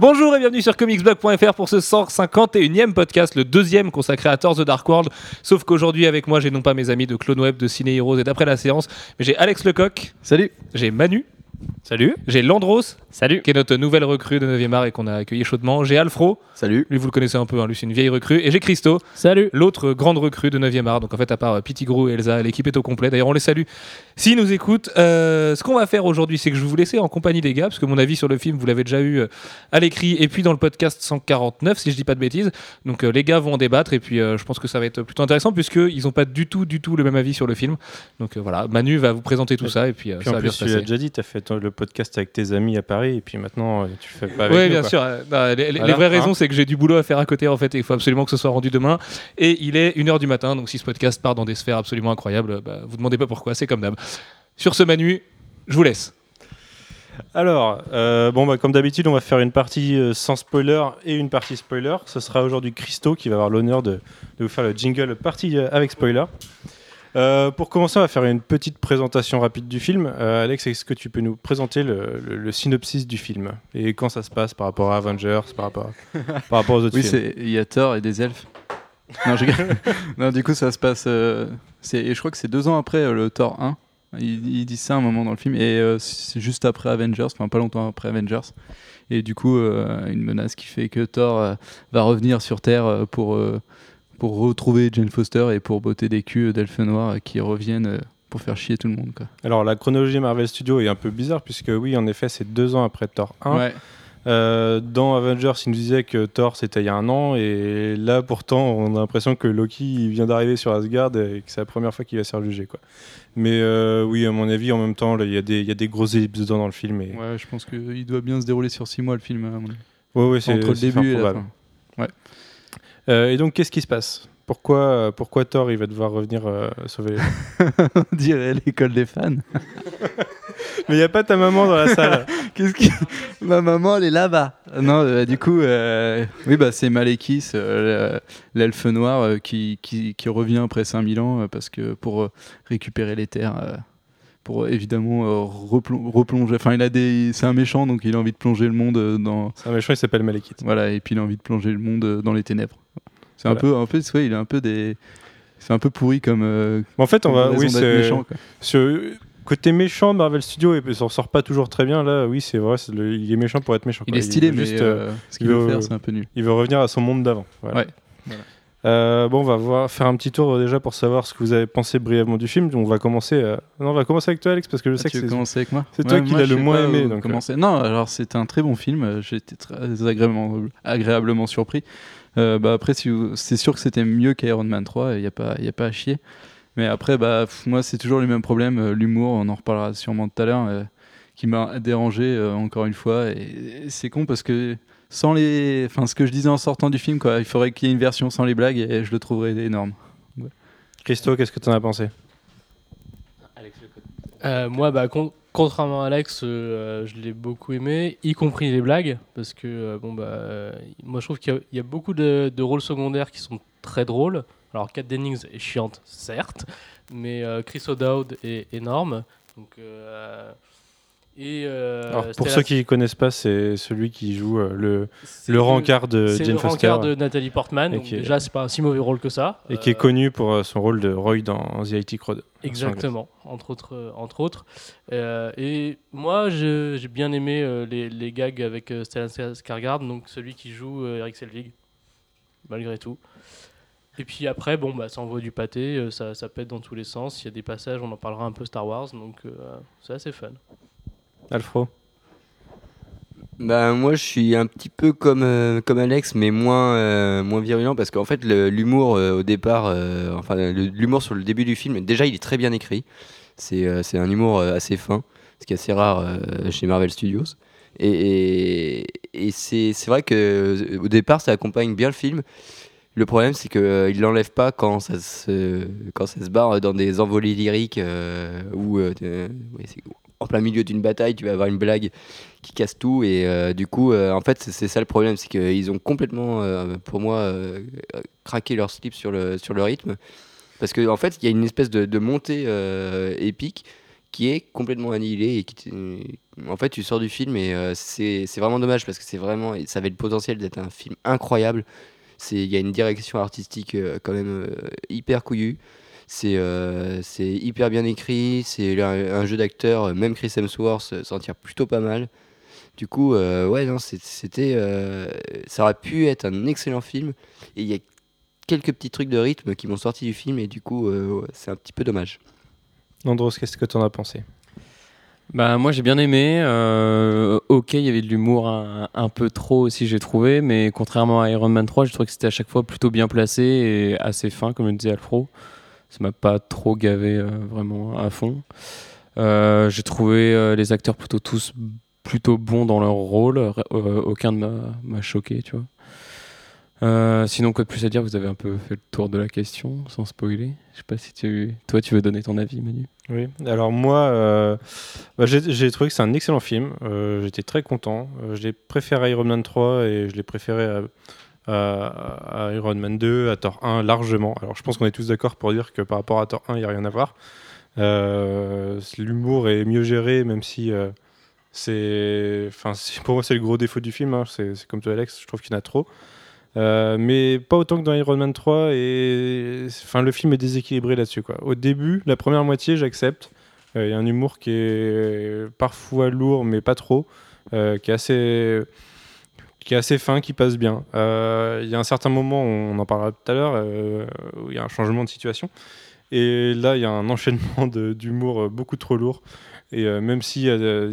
Bonjour et bienvenue sur comicsblog.fr pour ce 151e podcast, le deuxième consacré à Thor The Dark World. Sauf qu'aujourd'hui avec moi, j'ai non pas mes amis de Clone Web, de Ciné Heroes et d'après la séance, mais j'ai Alex Lecoq, Salut. j'ai Manu, Salut. j'ai Landros, Salut. qui est notre nouvelle recrue de 9e art et qu'on a accueilli chaudement, j'ai Alfro, Salut. lui vous le connaissez un peu, hein, lui c'est une vieille recrue, et j'ai Christo, Salut. l'autre grande recrue de 9e art. Donc en fait, à part euh, Pettigrew et Elsa, l'équipe est au complet. D'ailleurs, on les salue s'ils nous écoutent. Euh, ce qu'on va faire aujourd'hui, c'est que je vais vous laisser en compagnie des gars, parce que mon avis sur le film, vous l'avez déjà eu euh, à l'écrit et puis dans le podcast 149, si je dis pas de bêtises. Donc euh, les gars vont en débattre et puis euh, je pense que ça va être plutôt intéressant puisqu'ils n'ont pas du tout, du tout le même avis sur le film. Donc euh, voilà, Manu va vous présenter tout ça et puis, euh, Puis ça en va bien se tu passer. déjà dit, tu as fait ton- le podcast avec tes amis à Paris et puis maintenant euh, tu fais pas avec Oui, bien quoi. sûr. Euh, non, les, les- Voilà, les vraies hein. raisons, c'est que j'ai du boulot à faire à côté en fait et il faut absolument que ce soit rendu demain. Et il est 1h du matin, donc si ce podcast part dans des sphères absolument incroyables, bah, vous demandez pas pourquoi, c'est comme d'hab. Sur ce Manu, je vous laisse. Alors, euh, bon, bah, comme d'habitude, on va faire une partie euh, sans spoiler et une partie spoiler. Ce sera aujourd'hui Christo qui va avoir l'honneur de, de vous faire le jingle partie euh, avec spoiler. Euh, pour commencer, on va faire une petite présentation rapide du film. Euh, Alex, est-ce que tu peux nous présenter le, le- le synopsis du film et quand ça se passe par rapport à Avengers, par rapport, par rapport aux autres Oui, films c'est il y a Thor et des elfes. non, je non, du coup, ça se passe. euh, et je crois que c'est deux ans après le Thor 1. Ils, ils disent ça à un moment dans le film et c'est juste après Avengers, enfin pas longtemps après Avengers. Et du coup, une menace qui fait que Thor va revenir sur Terre pour pour retrouver Jane Foster et pour botter des culs d'elfes noirs euh, qui reviennent euh, pour faire chier tout le monde. Quoi. Alors, la chronologie Marvel Studios est un peu bizarre puisque, oui, en effet, c'est deux ans après Thor 1. Ouais. Euh, dans Avengers, il nous disait que Thor c'était il y a un an, et là pourtant, on a l'impression que Loki il vient d'arriver sur Asgard et que c'est la première fois qu'il va se faire juger. Quoi. Mais euh, oui, à mon avis, en même temps, il y, a des- il y a des grosses ellipses dedans dans le film. Et... Ouais, je pense qu'il doit bien se dérouler sur six mois le film. à mon avis. Ouais, ouais, c'est Entre le début et la fin. Et donc, qu'est-ce qui se passe? Pourquoi, euh, pourquoi Thor il va devoir revenir euh, sauver les On dirait l'école des fans. Mais il n'y a pas ta maman dans la salle. Qu'est-ce qui... Ma maman, elle est là-bas. Non, euh, du coup, euh, oui, bah, c'est Malekis, euh, l'elfe noir, euh, qui, qui, qui revient après 5000 ans euh, parce que pour euh, récupérer les terres, euh, pour euh, évidemment euh, replon- replonger. Enfin, il a des, c'est un méchant, donc il a envie de plonger le monde euh, dans, C'est un méchant, il s'appelle Malekith. voilà, et puis il a envie de plonger le monde dans les ténèbres. C'est un Voilà. peu, un peu, ouais, il est un peu des, c'est un peu pourri comme. euh, En fait, on va. Oui, c'est. méchant, quoi. Côté méchant Marvel Studios, il s'en sort pas toujours très bien. Là, oui, c'est vrai, le- il est méchant pour être méchant. Il quoi. est stylé, veut mais juste, euh, ce qu'il il veut veut- faire, c'est un peu nul. Il veut revenir à son monde d'avant. Voilà. Ouais. Voilà. Euh, bon, on va voir, faire un petit tour euh, déjà pour savoir ce que vous avez pensé brièvement du film. On va commencer. euh, Non, on va commencer avec toi, Alex, parce que je sais Ah, que tu veux c'est. commencer avec moi c'est toi qui l'as je le sais moins pas aimé, où donc, commencer. Non, alors c'est un très bon film. euh, J'ai été très agréablement, agréablement surpris. Euh, bah, après, si vous- c'est sûr que c'était mieux qu'Iron Man 3. Il n'y a, pas- y a pas à chier. Mais après, bah, pff, moi, c'est toujours le même problème. euh, L'humour, on en reparlera sûrement tout à l'heure, euh, qui m'a dérangé euh, encore une fois. Et, et c'est con parce que sans les. Enfin, ce que je disais en sortant du film, quoi, il faudrait qu'il y ait une version sans les blagues et je le trouverais énorme. Christo, qu'est-ce que tu en as pensé? Euh, moi, bah, con- contrairement à Alex, euh, je l'ai beaucoup aimé, y compris les blagues, parce que euh, bon, bah, euh, moi je trouve qu'il y a- il y, a beaucoup de, de rôles secondaires qui sont très drôles. Alors, Kat Dennings est chiante, certes, mais euh, Chris O'Dowd est énorme. Donc, euh, et, euh, Alors, Pour ceux qui ne connaissent pas, c'est celui qui joue euh, le, le rencard de Jane le Foster rencard de Nathalie Portman. Donc est- déjà, c'est pas un si mauvais rôle que ça. et qui est Euh, connu pour son rôle de Roy dans The IT Crowd. Exactement, entre autres. entre autres. Et moi, j'ai bien aimé les, les gags avec Stellan Skarsgård, donc celui qui joue Eric Selvig, malgré tout. Et puis après, bon, bah, ça envoie du pâté, ça, ça pète dans tous les sens. Il y a des passages, on en parlera un peu Star Wars, donc c'est assez fun. Alfro Bah, moi, je suis un petit peu comme, euh, comme Alex, mais moins, euh, moins virulent parce qu'en fait, l'humour euh, au départ, enfin, l'humour sur le début du film, déjà, il est très bien écrit. C'est un humour assez fin, ce qui est assez rare chez Marvel Studios. Et, et, et c'est vrai que au départ, ça accompagne bien le film. Le problème, c'est qu'il ne l'enlève pas quand ça, se, quand ça se barre dans des envolées lyriques euh, ouais, en plein milieu d'une bataille, tu vas avoir une blague qui casse tout. Et euh, du coup, euh, en fait, c'est- ça le problème, c'est qu'ils ont complètement, euh, pour moi, craqué leur slip sur le, sur le rythme. Parce qu'en en fait, il y a une espèce de, montée épique qui est complètement annihilé et qui t- en fait tu sors du film et c'est vraiment dommage parce que c'est vraiment ça avait le potentiel d'être un film incroyable il y a une direction artistique quand même hyper couillue c'est euh, c'est hyper bien écrit c'est un, un jeu d'acteur euh, même Chris Hemsworth euh, s'en tire plutôt pas mal du coup euh, ouais non c'était euh, ça aurait pu être un excellent film et il y a quelques petits trucs de rythme qui m'ont sorti du film et du coup euh, ouais, c'est un petit peu dommage Andros, qu'est-ce que tu en as pensé? Bah, moi j'ai bien aimé. euh, ok, il y avait de l'humour un, un peu trop aussi, j'ai trouvé, mais contrairement à Iron Man 3, j'ai trouvé que c'était à chaque fois plutôt bien placé et assez fin, comme le disait Alfro. Ça m'a pas trop gavé euh, vraiment à fond. Euh, j'ai trouvé euh, les acteurs plutôt tous plutôt bons dans leur rôle. Aucun ne m'a- choqué, tu vois. Sinon, quoi de plus à dire? Vous avez un peu fait le tour de la question, sans spoiler. Je sais pas si tu, toi, tu veux donner ton avis, Manu. Oui, alors moi, bah, j'ai trouvé que c'est un excellent film. J'étais très content. Je l'ai préféré à Iron Man 3 et je l'ai préféré à, à- Iron Man 2, à Thor 1 largement. Alors je pense qu'on est tous d'accord pour dire que par rapport à Thor 1, il n'y a rien à voir. Euh, L'humour est mieux géré, même si euh, c'est, enfin, pour moi c'est le gros défaut du film. hein. C'est comme toi Alex, je trouve qu'il y en a trop. Euh, mais pas autant que dans Iron Man 3 et enfin le film est déséquilibré là-dessus. Au début, la première moitié, j'accepte. Il y a un humour qui est parfois lourd mais pas trop, qui est assez qui est assez fin, qui passe bien. Euh, Il y a un certain moment, on en parlera tout à l'heure, euh, où il y a un changement de situation. Et là, il y a un enchaînement d'humour euh, beaucoup trop lourd. Et euh, même s'il y,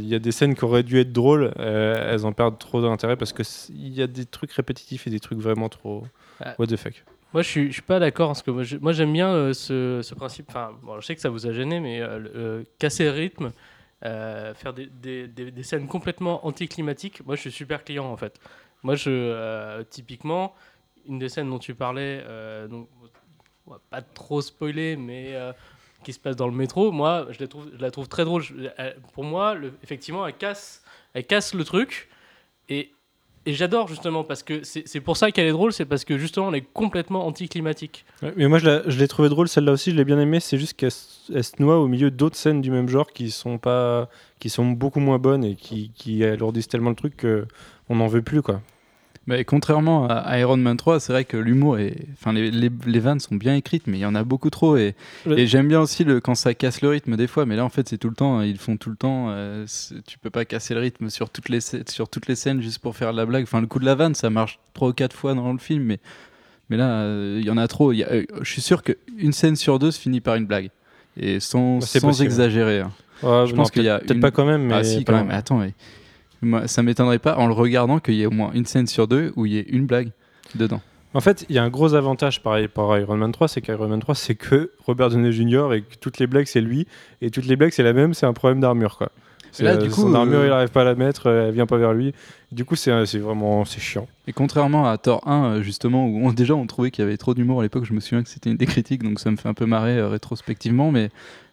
y a des scènes qui auraient dû être drôles, euh, elles en perdent trop d'intérêt parce qu'il y a des trucs répétitifs et des trucs vraiment trop. Ah. What the fuck. Moi, je suis, je suis pas d'accord parce que moi, j'aime bien ce, ce principe. Enfin, bon, je sais que ça vous a gêné, mais casser le rythme, faire des, des- des- des scènes complètement anticlimatiques. Moi, je suis super client en fait. Moi, je euh, typiquement une des scènes dont tu parlais, euh, donc pas trop spoiler, mais euh, qui se passe dans le métro. Moi, je la trouve, très drôle. Pour moi, effectivement, elle casse, elle casse le truc et et j'adore justement parce que c'est pour ça qu'elle est drôle, c'est parce que justement elle est complètement anticlimatique. Ouais, mais moi, je la- je l'ai trouvé drôle, celle-là aussi, je l'ai bien aimée. C'est juste qu'elle se elle se noie au milieu d'autres scènes du même genre qui sont, pas, qui sont beaucoup moins bonnes et qui, qui alourdissent tellement le truc qu'on n'en veut plus. quoi. Mais contrairement à Iron Man 3, c'est vrai que l'humour est. Enfin, les, les, les vannes sont bien écrites, mais il y en a beaucoup trop. Et, Le- et j'aime bien aussi le, quand ça casse le rythme des fois, mais là, en fait, c'est tout le temps. Ils font tout le temps. euh, tu peux pas casser le rythme sur toutes, les, sur toutes les scènes juste pour faire de la blague. Enfin, le coup de la vanne, ça marche trois ou quatre fois dans le film, mais, mais là, euh, il y en a trop. Euh, je suis sûr qu'une scène sur deux se finit par une blague. Et sans, Bah, sans possible. exagérer. hein. Ouais, Je non, pense qu'il y a peut-être une- pas quand même, mais ah si, pas quand même. loin. Attends, mais moi, ça m'étonnerait pas en le regardant qu'il y ait au moins une scène sur deux où il y ait une blague dedans. En fait, il y a un gros avantage par rapport à Iron Man 3, c'est qu'Iron Man 3, c'est que Robert Downey Jr. et que toutes les blagues, c'est lui. Et toutes les blagues, c'est la même, c'est un problème d'armure. quoi. Là, euh, du son armure, euh, il n'arrive pas à la mettre, euh, elle vient pas vers lui. Du coup, c'est, c'est vraiment c'est chiant. Et contrairement à Thor 1, euh, justement, où on, déjà on trouvait qu'il y avait trop d'humour à l'époque, je me souviens que c'était une des critiques, donc ça me fait un peu marrer euh, rétrospectivement, mais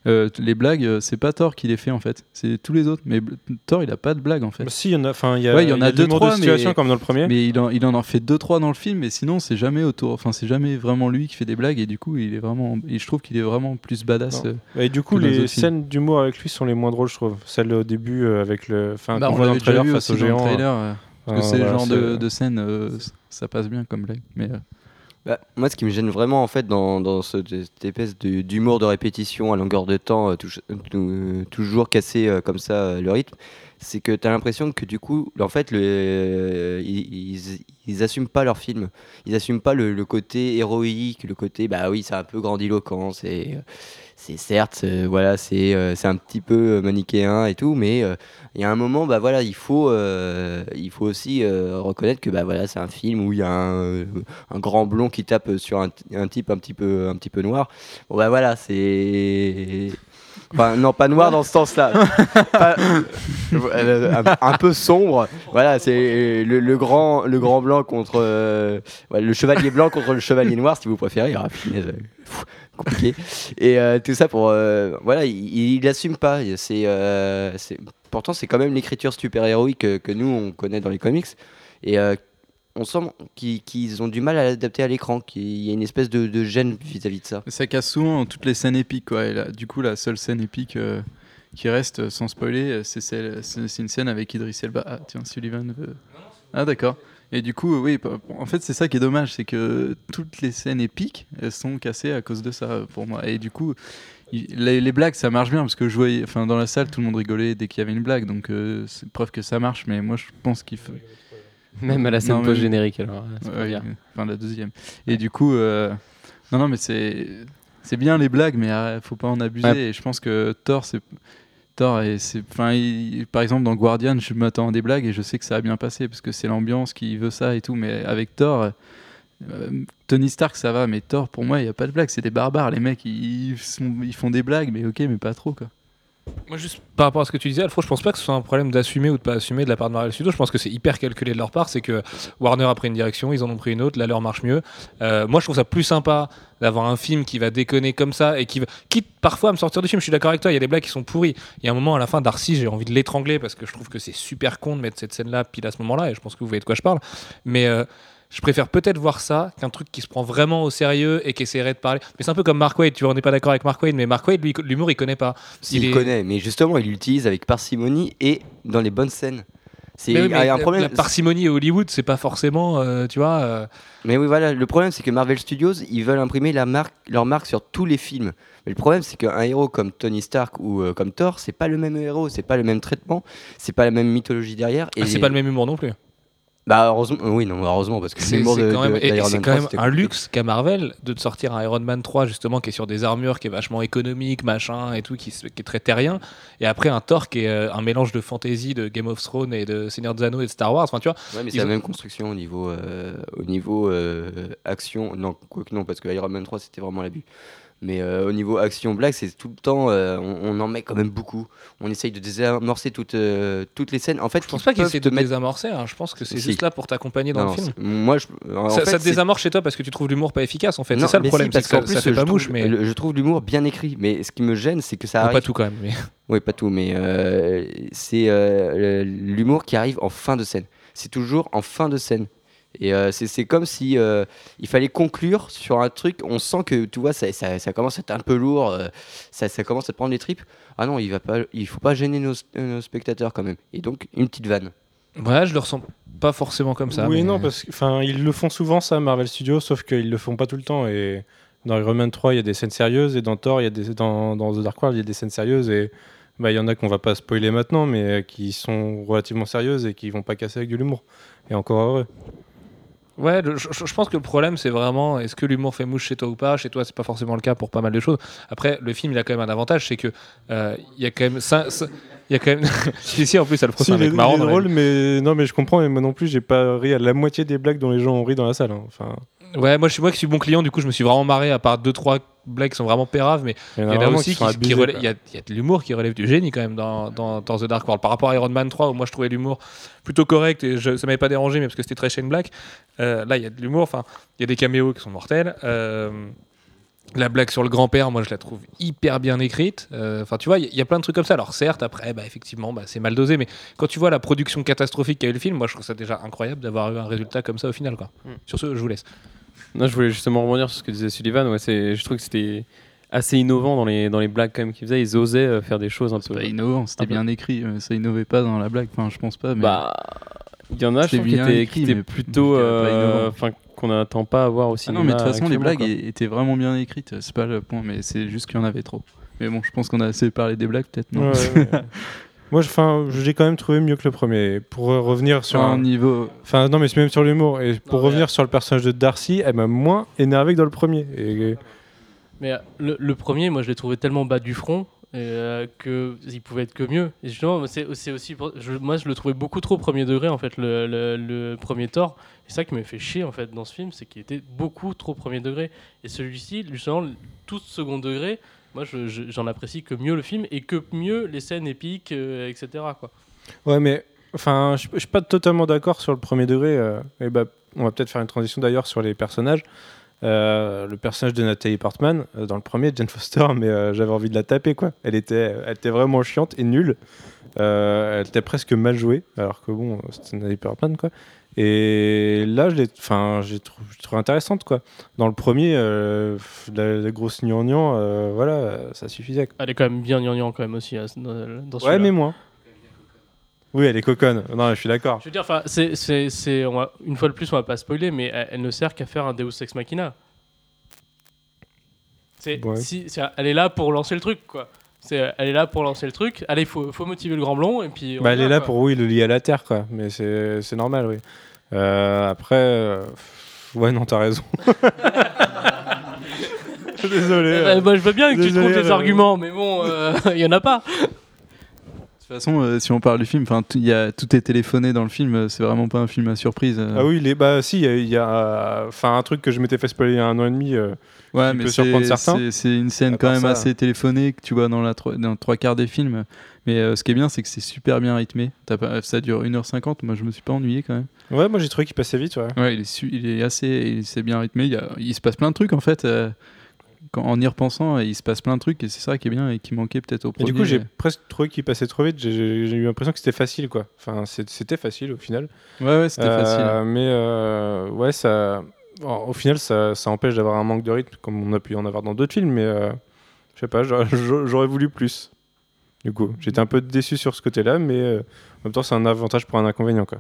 euh, les blagues, euh, c'est pas Thor qui les fait en fait, c'est tous les autres. Mais Thor, il a pas de blagues en fait. Bah, si, il y en a, enfin, il y a, Ouais, il y en a de deux, trois, de situation mais- comme dans le premier. Mais il en, il en en fait deux trois dans le film, mais sinon c'est jamais autour. Enfin, c'est jamais vraiment lui qui fait des blagues et du coup, il est vraiment. Et je trouve qu'il est vraiment plus badass. Euh. Et du coup, les scènes d'humour avec lui sont les moins drôles, je trouve. Celle au début euh, avec le, enfin, Bah, on voit dans le trailer face au géant. Parce que euh, c'est voilà, le genre c'est- de, de scène, euh, ça passe bien comme blague. Mais euh, Bah, moi, ce qui me gêne vraiment, en fait, dans, dans ce- cette espèce d'humour de répétition à longueur de temps, euh, touj- euh, toujours casser euh, comme ça euh, le rythme, c'est que tu as l'impression que du coup, en fait, le, euh, ils, ils, ils assument pas leur film. Ils assument pas le, le côté héroïque, le côté, bah oui, c'est un peu grandiloquent, c'est. C'est certes, euh, voilà, c'est euh, c'est un petit peu euh, manichéen et tout, mais il y a un moment, bah voilà, il faut, il faut aussi reconnaître que bah voilà, c'est un film où il y a un, un grand blond qui tape sur un, un type un petit peu, un petit peu noir. Bon bah voilà, c'est. Enfin, non, pas noir dans ce sens-là. Pas- euh, un, un peu sombre. Voilà, c'est le, le grand, le grand blanc contre. euh, le chevalier blanc contre le chevalier noir, si vous préférez. Ah, punaise, euh, pff, compliqué. Et euh, tout ça pour. euh, voilà, il, il assume pas. C'est, pourtant, c'est quand même l'écriture super-héroïque que, que nous, on connaît dans les comics. Et on sent qu'ils ont du mal à l'adapter à l'écran, qu'il y a une espèce de, de gêne vis-à-vis de ça. ça casse souvent toutes les scènes épiques. Quoi. Et là, du coup, la seule scène épique euh, qui reste euh, sans spoiler, euh, c'est une scène avec Idris Elba. Ah tiens, Sullivan veut. Ah d'accord. Et du coup, oui, en fait, c'est ça qui est dommage, c'est que toutes les scènes épiques, elles sont cassées à cause de ça pour moi. Et du coup, les, les blagues, ça marche bien parce que je voyais, enfin, dans la salle, tout le monde rigolait dès qu'il y avait une blague, donc euh, c'est preuve que ça marche. Mais moi, je pense qu'il faut. Même à la scène post-générique, alors. Ouais, enfin la deuxième. Et du coup, euh, non, non, mais c'est c'est bien les blagues, mais euh, faut pas en abuser. Ouais. Et je pense que Thor, c'est Thor, et c'est, enfin, il- par exemple dans Guardian, je m'attends à des blagues et je sais que ça a bien passé parce que c'est l'ambiance qui veut ça et tout. Mais avec Thor. euh, Tony Stark ça va mais Thor pour moi il y a pas de blague c'est des barbares les mecs ils, sont- ils font des blagues mais ok mais pas trop quoi Moi, juste par rapport à ce que tu disais, Alfred, je pense pas que ce soit un problème d'assumer ou de pas assumer de la part de Marvel Studios. Je pense que c'est hyper calculé de leur part. C'est que Warner a pris une direction, ils en ont pris une autre, là leur marche mieux. Euh, moi, je trouve ça plus sympa d'avoir un film qui va déconner comme ça et qui quitte parfois à me sortir du film. Je suis d'accord avec toi, il y a des blagues qui sont pourries. Il y a un moment à la fin, Darcy, j'ai envie de l'étrangler parce que je trouve que c'est super con de mettre cette scène-là pile à ce moment-là et je pense que vous voyez de quoi je parle. Mais. euh, je préfère peut-être voir ça qu'un truc qui se prend vraiment au sérieux et qui essaierait de parler. Mais c'est un peu comme Mark Wade, tu vois, on n'est pas d'accord avec Mark Wade, mais Mark Wade, lui, l'humour, il connaît pas. S'il est- connaît, mais justement, il l'utilise avec parcimonie et dans les bonnes scènes. C'est oui, il un la- problème. La parcimonie à Hollywood, c'est pas forcément, euh, tu vois. euh, Mais oui, voilà, le problème c'est que Marvel Studios, ils veulent imprimer la marque, leur marque sur tous les films. Mais le problème c'est qu'un héros comme Tony Stark ou euh, comme Thor, c'est pas le même héros, c'est pas le même traitement, c'est pas la même mythologie derrière. Et ah, c'est pas le même humour non plus. Bah heureusement, euh, oui, non, heureusement parce que C'est de, quand même, de- et- et quand 3, même un luxe qu'a Marvel de te sortir un Iron Man 3 justement qui est sur des armures, qui est vachement économique, machin et tout, qui, est très terrien. Et après un Thor qui est euh, un mélange de fantasy, de Game of Thrones et de Seigneur des Anneaux et de Star Wars. Enfin, tu vois. Ouais, mais c'est la même construction au niveau, euh, au niveau euh, action. Non, quoique non, parce que Iron Man 3 c'était vraiment l'abus. Mais euh, au niveau action blague, c'est tout le temps, euh, on, on en met quand même beaucoup. On essaye de désamorcer toutes, euh, toutes les scènes. En fait, Je pense pas qu'ils essaient de mettre. désamorcer. hein. Je pense que c'est Si. juste là pour t'accompagner dans Non, le film. moi, je, en Ça, fait, ça te désamorce chez toi parce que tu trouves l'humour pas efficace en fait. C'est ça le problème, si, parce que qu'en ça, ça plus, fait pas je mouche, trouve- mais je trouve l'humour bien écrit. Mais ce qui me gêne, c'est que ça Non, arrive. pas tout quand même. Mais... Oui, pas tout, mais c'est l'humour qui arrive en fin de scène. C'est toujours en fin de scène. Et euh, c'est comme si euh, il fallait conclure sur un truc. On sent que tu vois, ça, ça, ça commence à être un peu lourd, euh, ça, ça commence à te prendre les tripes. Ah non, il va pas, il faut pas gêner nos, nos spectateurs quand même. Et donc une petite vanne. Ouais, je le ressens pas forcément comme ça. oui, mais- non, parce que enfin, ils le font souvent ça, Marvel Studios, sauf qu'ils le font pas tout le temps. Et dans Iron Man 3, il y a des scènes sérieuses, et dans Thor, il y a des, dans, dans The Dark World, il y a des scènes sérieuses, et bah, il y en a qu'on va pas spoiler maintenant, mais qui sont relativement sérieuses et qui vont pas casser avec de l'humour. Et encore heureux. Ouais, le- je, pense que le problème, c'est vraiment est-ce que l'humour fait mouche chez toi ou pas? Chez toi, c'est pas forcément le cas pour pas mal de choses. Après, le film, il a quand même un avantage, c'est que euh, il y a quand même ça. ça- Il y a quand même. si, si, en plus, Si, c'est un il est, mec marrant. il est dans la drôle, mais non, mais je comprends, mais moi non plus, j'ai pas ri à la moitié des blagues dont les gens ont ri dans la salle. hein. Enfin, Ouais, moi, je suis moi qui suis bon client, du coup, je me suis vraiment marré à part deux trois blagues qui sont vraiment péraves, mais il y en a y en a vraiment aussi qui qui, y, a, il y a de l'humour qui relève du génie quand même dans, dans, dans The Dark World. Par rapport à Iron Man 3, où moi je trouvais l'humour plutôt correct et je, ça m'avait pas dérangé, mais parce que c'était très Shane Black. Euh, là, il y a de l'humour, enfin, il y a des caméos qui sont mortels. Euh, la blague sur le grand-père, moi je la trouve hyper bien écrite. Euh, Enfin, tu vois, il y, a plein de trucs comme ça. Alors, certes, après, bah, effectivement, bah, c'est mal dosé, mais quand tu vois la production catastrophique qu'a eu le film, moi je trouve ça déjà incroyable d'avoir eu un résultat comme ça au final. Quoi. Mm. Sur ce, je vous laisse. Non, je voulais justement rebondir sur ce que disait Sullivan. Ouais, c'est, je trouve que c'était assez innovant dans les, dans les blagues quand même qu'ils faisaient. Ils osaient euh, faire des choses un c'est peu. pas innovant c'était peu. bien écrit euh, ça innovait pas dans la blague enfin je pense pas mais Bah, il y en a, je trouve, qui étaient, qui étaient plutôt. euh. Enfin, qu'on n'attend pas à voir au Ah non, mais de toute façon, les blagues quoi. étaient vraiment bien écrites. C'est pas le point, mais c'est juste qu'il y en avait trop. Mais bon, je pense qu'on a assez parlé des blagues, peut-être, non Ouais, ouais, ouais. Moi, je, enfin, je l'ai quand même trouvé mieux que le premier. Pour euh, revenir sur un un, niveau. Enfin, non, mais c'est même sur l'humour. Et pour Non, mais- revenir sur le personnage de Darcy, elle m'a moins énervé que dans le premier. Et, Mais euh, le, le premier, moi, je l'ai trouvé tellement bas du front euh, que il pouvait être que mieux. Et justement, c'est aussi, pour- je- moi, je le trouvais beaucoup trop premier degré en fait, le, le- le premier Thor. Et c'est ça qui m'a fait chier en fait dans ce film, c'est qu'il était beaucoup trop premier degré. Et celui-ci, justement, tout second degré, moi, je- je- j'en apprécie que mieux le film et que mieux les scènes épiques, euh, etc. Ouais, mais enfin, je, je suis pas totalement d'accord sur le premier degré. euh, et bah, on va peut-être faire une transition d'ailleurs sur les personnages. Euh, le personnage de Nathalie Portman, dans le premier, Jane Foster, mais j'avais envie de la taper quoi. Elle était, elle était vraiment chiante et nulle. Elle était presque mal jouée, alors que bon, c'était une Hyperman quoi. Et là, je l'ai, enfin, j'ai trou- intéressante quoi. Dans le premier, euh, la, la grosse gnangnan, euh, voilà, ça suffisait. quoi. Elle est quand même bien gnangnan quand même aussi hein, dans, Ouais, mais moins. Oui, elle est coconne. Non, je suis d'accord. Je veux dire, enfin, c'est, c'est, on va- une fois de plus, on va pas spoiler, mais elle, elle ne sert qu'à faire un Deus Ex Machina. C'est, Ouais. si, elle est là pour lancer le truc, quoi. C'est, elle est là pour lancer le truc. Allez, il faut, faut motiver le grand blond et puis. Bah, elle est là quoi. pour oui le lier à la terre quoi, mais c'est c'est normal oui. Euh, après, euh, ouais non t'as raison. Désolé. Eh euh. ben, moi, je veux bien que tu Désolé, trouves des euh, arguments, mais bon, il y en a pas. De toute façon, euh, si on parle du film, enfin, y a- tout est téléphoné dans le film. euh, C'est vraiment pas un film à surprise. euh. Ah oui, les, bah si, il y a- enfin un truc que je m'étais fait spoiler il y a un an et demi. euh, Ouais, qui mais peut surprendre certains. c'est- une scène quand même ça. assez téléphonée que tu vois dans, la dans trois quarts des films. Mais ce qui est bien, c'est que c'est super bien rythmé. Pas- ça dure 1h50. Moi, je me suis pas ennuyé quand même. Ouais, moi j'ai trouvé qu'il passait vite. Ouais. Ouais, il est, il est assez. C'est bien rythmé. Il, y a- il se passe plein de trucs en fait. Quand, en y repensant, il se passe plein de trucs et c'est ça qui est bien et qui manquait peut-être au Et premier. du coup, j'ai presque trouvé qu'il passait trop vite. J'ai- eu l'impression que c'était facile quoi. Enfin, c'était facile au final. Ouais, ouais, c'était Euh, facile. Mais euh, ouais, ça, bon, au final, ça, ça empêche d'avoir un manque de rythme comme on a pu en avoir dans d'autres films. Mais euh, je sais pas, j'aurais- voulu plus. Du coup, j'étais un peu déçu sur ce côté-là, mais en même temps, c'est un avantage pour un inconvénient quoi.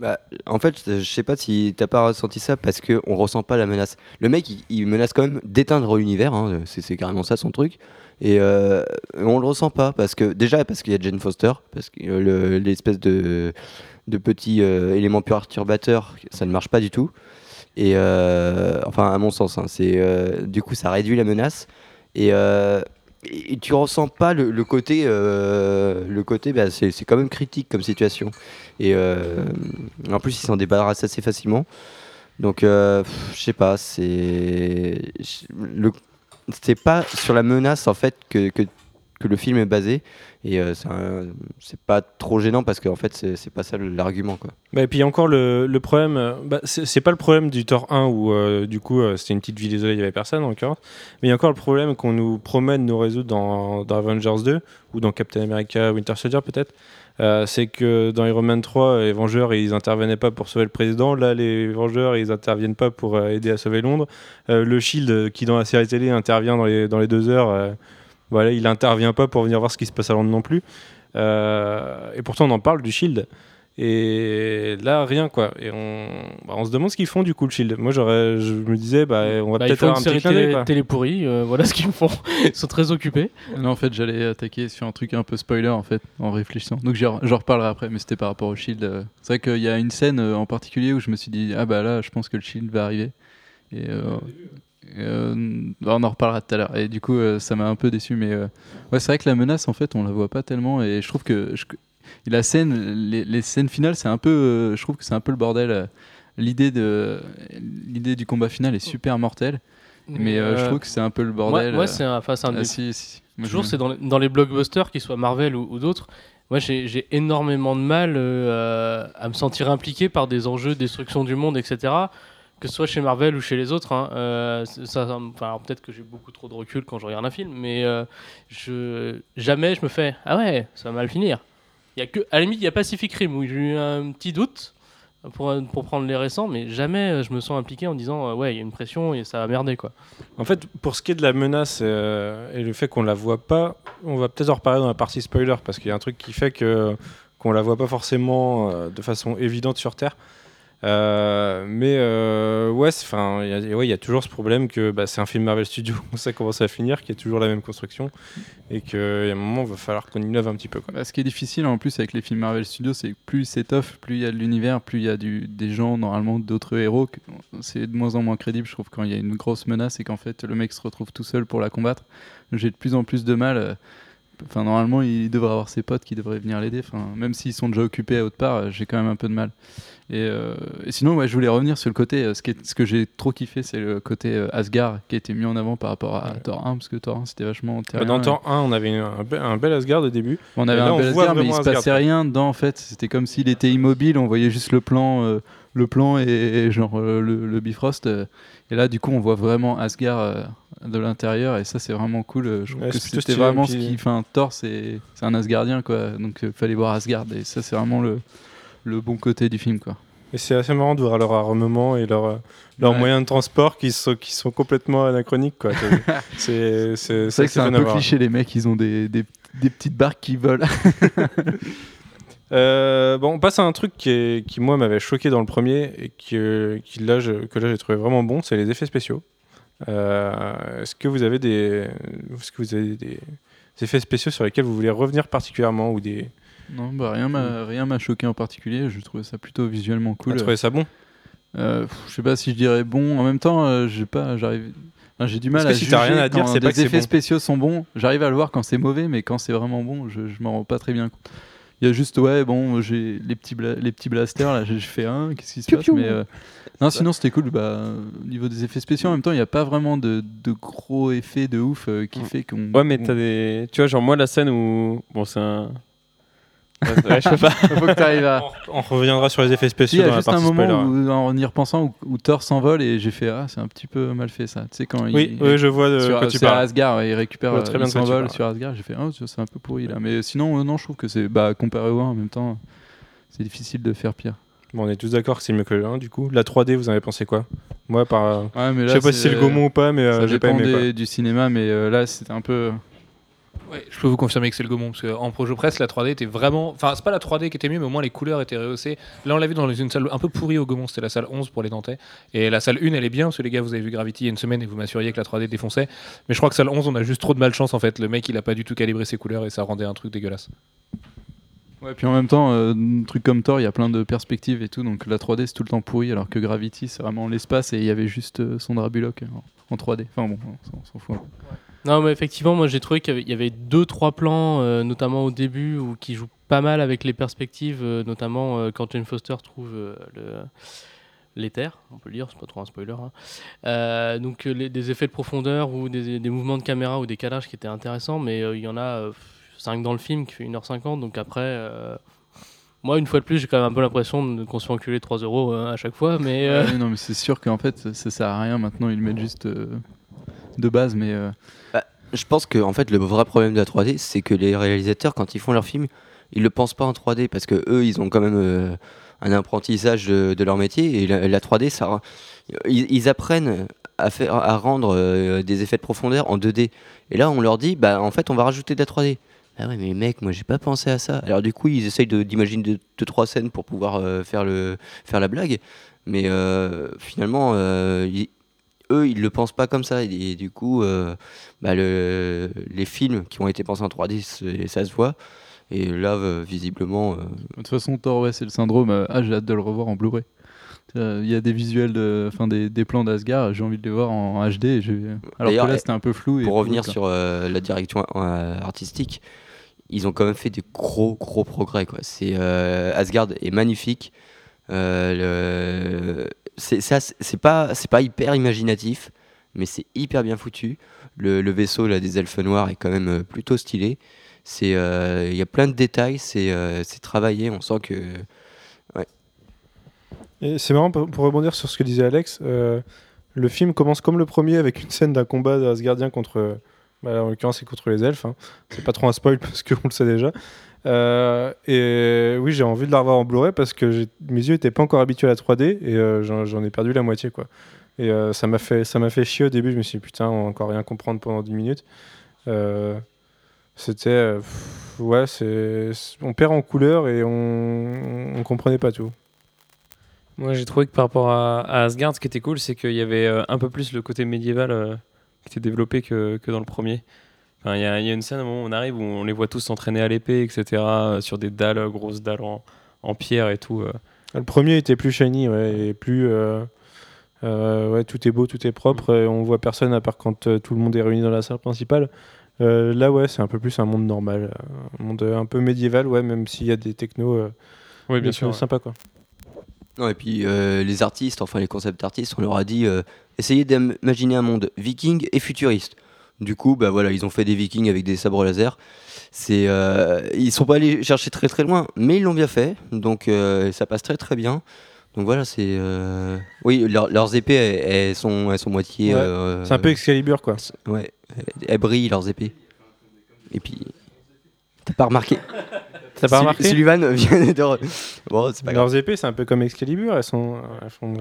Bah, en fait, je sais pas si t'as pas ressenti ça parce que on ressent pas la menace. Le mec, il, menace quand même d'éteindre l'univers, hein, c'est carrément ça son truc. Et euh, on le ressent pas parce que déjà parce qu'il y a Jane Foster, parce que euh, le- l'espèce de de petit euh, ça ne marche pas du tout. Et euh, enfin, à mon sens, hein, c'est du coup ça réduit la menace. Et, et tu ressens pas le, côté, euh, le côté, bah, c'est quand même critique comme situation. Et euh, en plus, il s'en débarrasse assez facilement. Donc, euh, je sais pas, c'est. C'est pas sur la menace en fait que, que le film est basé. Et euh, c'est pas trop gênant parce qu'en fait, c'est pas ça l'argument. Bah, et puis encore le, problème, euh, bah, c'est pas le problème du Thor 1 où euh, du coup euh, c'était une petite ville isolée, il y avait personne en l'occurrence, mais il y a encore le problème qu'on nous promène nous résoudre dans, Avengers 2 ou dans Captain America Winter Soldier peut-être. C'est que dans Iron Man 3, les Vengeurs ils intervenaient pas pour sauver le président. Là, les Vengeurs ils interviennent pas pour aider à sauver Londres. Le Shield qui dans la série télé intervient dans les, deux heures, voilà, il intervient pas pour venir voir ce qui se passe à Londres non plus. Euh, et pourtant on en parle du Shield. Et là, rien quoi. Et on, bah, on se demande ce qu'ils font du coup, le Shield. Moi, j'aurais, je me disais, bah, on va Bah, peut-être avoir une un petit série clin d'œil, télé, quoi. télé pourrie, euh, voilà ce qu'ils font. Ils sont très occupés. Non, en fait, j'allais attaquer sur un truc un peu spoiler en fait, en réfléchissant. Donc j'en reparlerai après, mais c'était par rapport au Shield. euh. C'est vrai qu'il y a une scène euh, en particulier où je me suis dit ah bah là, je pense que le Shield va arriver. Et euh, euh, on en reparlera tout à l'heure. Et du coup, euh, ça m'a un peu déçu, mais euh, ouais, c'est vrai que la menace en fait, on la voit pas tellement. Et je trouve que je- la scène, les, les scènes finales, c'est un peu, je trouve que c'est un peu le bordel. L'idée de l'idée du combat final est super mortelle, mais je trouve que c'est un peu le bordel. moi euh. c'est un, enfin, un Ah, si, si. Toujours c'est dans, les- dans les blockbusters, qu'ils soient Marvel ou, ou d'autres. Moi, j'ai énormément de mal à me sentir impliqué par des enjeux de destruction du monde, etc. Que ce soit chez Marvel ou chez les autres. hein. Euh, ça, enfin, peut-être que j'ai beaucoup trop de recul quand je regarde un film, mais euh, jamais je me fais Ah ouais, ça va mal finir. Il y a que, à la limite, il y a Pacific Rim où j'ai eu un petit doute pour, pour prendre les récents, mais jamais euh, je me sens impliqué en disant Ouais, il y a une pression et ça va merder. quoi. En fait, pour ce qui est de la menace euh, et le fait qu'on la voit pas, on va peut-être en reparler dans la partie spoiler parce qu'il y a un truc qui fait que qu'on la voit pas forcément de façon évidente sur Terre. Euh, mais euh, ouais, enfin, il y, a- toujours ce problème que bah, c'est un film Marvel Studios, ça va finir, qu'il y a toujours la même construction et a un moment, il va falloir qu'on innove un petit peu. Bah, ce qui est difficile en plus avec les films Marvel Studios, c'est que plus c'est off, plus il y a de l'univers, plus il y a des gens, normalement d'autres héros. C'est de moins en moins crédible, je trouve, quand il y a une grosse menace et qu'en fait le mec se retrouve tout seul pour la combattre. J'ai de plus en plus de mal. euh, Enfin, normalement, il devrait avoir ses potes qui devraient venir l'aider. Enfin, même s'ils sont déjà occupés à autre part, euh, j'ai quand même un peu de mal. Et, euh, et sinon, ouais, je voulais revenir sur le côté. euh, ce, qui est- ce que j'ai trop kiffé, c'est le côté euh, Asgard qui a été mis en avant par rapport à Thor 1, parce que Thor 1 c'était vachement Bah, terrien. dans Thor 1, on avait un, be- un bel Asgard au début. on avait là, un bel Asgard, mais il se passait rien dedans en fait. C'était comme s'il était immobile, on voyait juste le plan, le plan et, et genre le, le Bifrost. et là, du coup, on voit vraiment Asgard de l'intérieur et ça c'est vraiment cool. euh, Je trouve Ouais, que c'était vraiment puis- ce qui fait un Thor, c'est c'est un Asgardien quoi. Donc il fallait voir Asgard et ça c'est vraiment le, le bon côté du film quoi. Et c'est assez marrant de voir leur armement et leur, euh, leurs Ouais. moyens de transport qui sont, qui sont complètement anachroniques. c'est c'est C'est vrai que c'est un peu cliché les mecs, ils ont des, des, des petites barques qui volent. Euh, bon, on passe à un truc qui, est- qui moi m'avait choqué dans le premier et qui, euh, qui là, je- que là j'ai trouvé vraiment bon, c'est les effets spéciaux. Euh, est-ce que vous avez des, est-ce que vous avez des, des effets spéciaux sur lesquels vous voulez revenir particulièrement ou des, non, bah rien m'a rien m'a choqué en particulier. Je trouvais ça plutôt visuellement vous cool. trouvez ça bon? Euh, pff, je sais pas si je dirais bon. En même temps, euh, j'ai pas, j'arrive. enfin, j'ai du mal Parce à que si juger rien à dire, quand c'est pas que effets bon. spéciaux sont bons. J'arrive à le voir quand c'est mauvais, mais quand c'est vraiment bon, je, je m'en rends pas très bien compte. Il y a juste ouais bon j'ai les petits les petits blasters là j'ai je fais un qu'est-ce qui se passe mais euh, non sinon c'était cool bah au niveau des effets spéciaux en même temps il n'y a pas vraiment de, de gros effets de ouf euh, qui fait qu'on Ouais, mais on- t'as des. Tu vois, genre moi, la scène où. Bon, c'est un. Ouais, je peux pas. faut que t'arrives à on, on reviendra sur les effets spéciaux il y dans a la juste un moment spoiler. où, en y repensant où, où Thor s'envole et j'ai fait ah c'est un petit peu mal fait ça tu sais quand Oui, il, oui, je vois de sur, quoi tu c'est à parles. Asgard ouais, il récupère Je vois très bien il s'envole sur Asgard j'ai fait oh ça, c'est un peu pourri là mais sinon euh, non je trouve que c'est bah comparé au 1 en même temps c'est difficile de faire pire Bon, on est tous d'accord que c'est mieux que le 1 du coup. La 3D, vous en avez pensé quoi? Moi, par, ouais, mais je là, sais pas si c'est le Gaumont ou pas, mais euh, j'ai pas aimé. du cinéma mais euh, là c'était un peu Ouais, je peux vous confirmer que c'est le Gaumont, parce qu'en projo presse, la 3D était vraiment. Enfin, c'est pas la 3D qui était mieux, mais au moins les couleurs étaient rehaussées. Là, on l'a vu dans une salle un peu pourrie au Gaumont, c'était la salle 11 pour les Nantais. Et la salle 1, elle est bien, parce que les gars, vous avez vu Gravity il y a une semaine et vous m'assuriez que la 3D défonçait. Mais je crois que salle 11, on a juste trop de malchance en fait. Le mec, il a pas du tout calibré ses couleurs et ça rendait un truc dégueulasse. ouais puis en même temps euh, un truc comme Thor il y a plein de perspectives et tout donc la 3D c'est tout le temps pourri alors que Gravity c'est vraiment l'espace et il y avait juste euh, son Bullock en, en 3D enfin bon on s'en- fout. Non, mais effectivement, moi j'ai trouvé qu'il y avait- deux, trois plans, euh, notamment au début, où, qui jouent pas mal avec les perspectives, euh, notamment euh, quand Jane Foster trouve l'éther, on peut le dire, c'est pas trop un spoiler. hein. Donc des effets de profondeur ou des, mouvements de caméra ou des calages qui étaient intéressants, mais il y en a 5 dans le film qui fait 1h50, donc après, moi une fois de plus, j'ai quand même un peu l'impression qu'on se fait enculer 3 euros à chaque fois, mais non, mais c'est sûr qu'en fait, ça, sert à rien. Maintenant, ils le mettent juste de base, mais Je pense que en fait le vrai problème de la 3D, c'est que les réalisateurs quand ils font leur film, ils le pensent pas en 3D parce que eux ils ont quand même euh, un apprentissage de, de leur métier et la, la 3D ça rend- ils, apprennent à faire à rendre euh, des effets de profondeur en 2D et là on leur dit bah en fait on va rajouter de la 3D. Ah ouais mais mec moi j'ai pas pensé à ça. Alors du coup ils essayent de- d'imaginer deux, deux, trois scènes pour pouvoir euh, faire le faire la blague mais finalement ils- eux ils le pensent pas comme ça et, du coup euh, bah, le- les films qui ont été pensés en 3D, c'est- ça se voit. Et là, euh, visiblement, euh, de toute façon, Thor, ouais, c'est le syndrome. ah, j'ai hâte de le revoir en Blu-ray. Il y a des visuels, de, enfin des, des plans d'Asgard, j'ai envie de les voir en HD. et Alors que là, c'était un peu flou. et pour revenir quoi. sur la direction artistique, ils ont quand même fait des gros, gros progrès. Quoi. C'est, euh, Asgard est magnifique. Euh, le- c'est, pas, pas hyper imaginatif, mais c'est hyper bien foutu. Le, vaisseau là, des elfes noirs est quand même euh, plutôt stylé. Euh, Il y a plein de détails, c'est, euh, travaillé, on sent que Et c'est marrant pour, rebondir sur ce que disait Alex. euh, le film commence comme le premier avec une scène d'un combat d'Asgardien contre, bah, en l'occurrence c'est contre les elfes. hein. C'est pas trop un spoil parce qu'on le sait déjà. Euh, et oui, j'ai envie de la revoir en Blu-ray parce que mes yeux n'étaient pas encore habitués à la 3D et euh, j'en ai perdu la moitié quoi. Et euh, ça m'a fait fait chier au début. Je me suis dit putain, on va encore rien comprendre pendant 10 minutes. C'était ouais, on perd en couleur et on on comprenait pas tout. Moi, j'ai trouvé que par rapport à, à Asgard, ce qui était cool, c'est qu'il y avait un peu plus le côté médiéval qui était développé que, que dans le premier. Enfin, Il y, a- il y a une scène à un moment où on arrive où on les voit tous s'entraîner à l'épée, etc., euh, sur des dalles, euh, grosses dalles en, en pierre et tout. euh. Le premier était plus shiny, ouais, et plus. euh, euh, ouais, tout est beau, tout est propre, et on voit personne à part quand euh, tout le monde est réuni dans la salle principale. Euh, là, ouais, c'est un peu plus un monde normal, un monde un peu médiéval, ouais, même s'il y a des technos. euh, Oui, des technos sympas, quoi. Non, et puis euh, les artistes, enfin les concept artistes, on leur a dit euh, essayez d'imaginer un monde viking et futuriste. Du coup, bah voilà, ils ont fait des vikings avec des sabres laser. C'est, euh, ils sont pas allés chercher très très loin, mais ils l'ont bien fait, donc euh, ça passe très très bien. donc voilà, c'est. euh, Oui, leur- leurs épées, elles, elles sont, elles sont moitié. Ouais. euh, C'est un peu Excalibur, quoi. Ouais, elles brillent leurs épées. Et puis. T'as pas remarqué T'as pas remarqué Sullivan vient de. re- Bon, c'est pas grave. Leurs épées, c'est un peu comme Excalibur. Elles sont. Elles font de-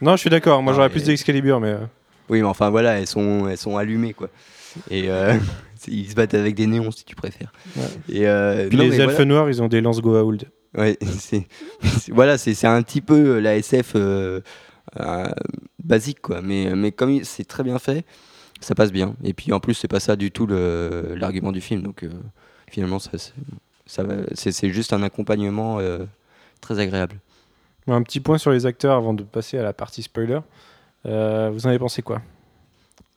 Non, je suis d'accord. Moi, j'aurais plus d'Excalibur, mais. Euh, Oui, mais enfin voilà, elles sont, elles sont allumées quoi. Et euh, ils se battent avec des néons si tu préfères. Ouais. Et euh, Puis non, les elfes voilà. noirs, ils ont des lances Goa'uld. Ouais, c'est voilà, c'est un petit peu la SF euh, euh, basique quoi. Mais mais comme c'est très bien fait, ça passe bien. Et puis en plus, c'est pas ça du tout l'argument du film. Donc euh, finalement, ça c'est- ça juste un accompagnement euh, très agréable. Un petit point sur les acteurs avant de passer à la partie spoiler. Euh, vous en avez pensé quoi?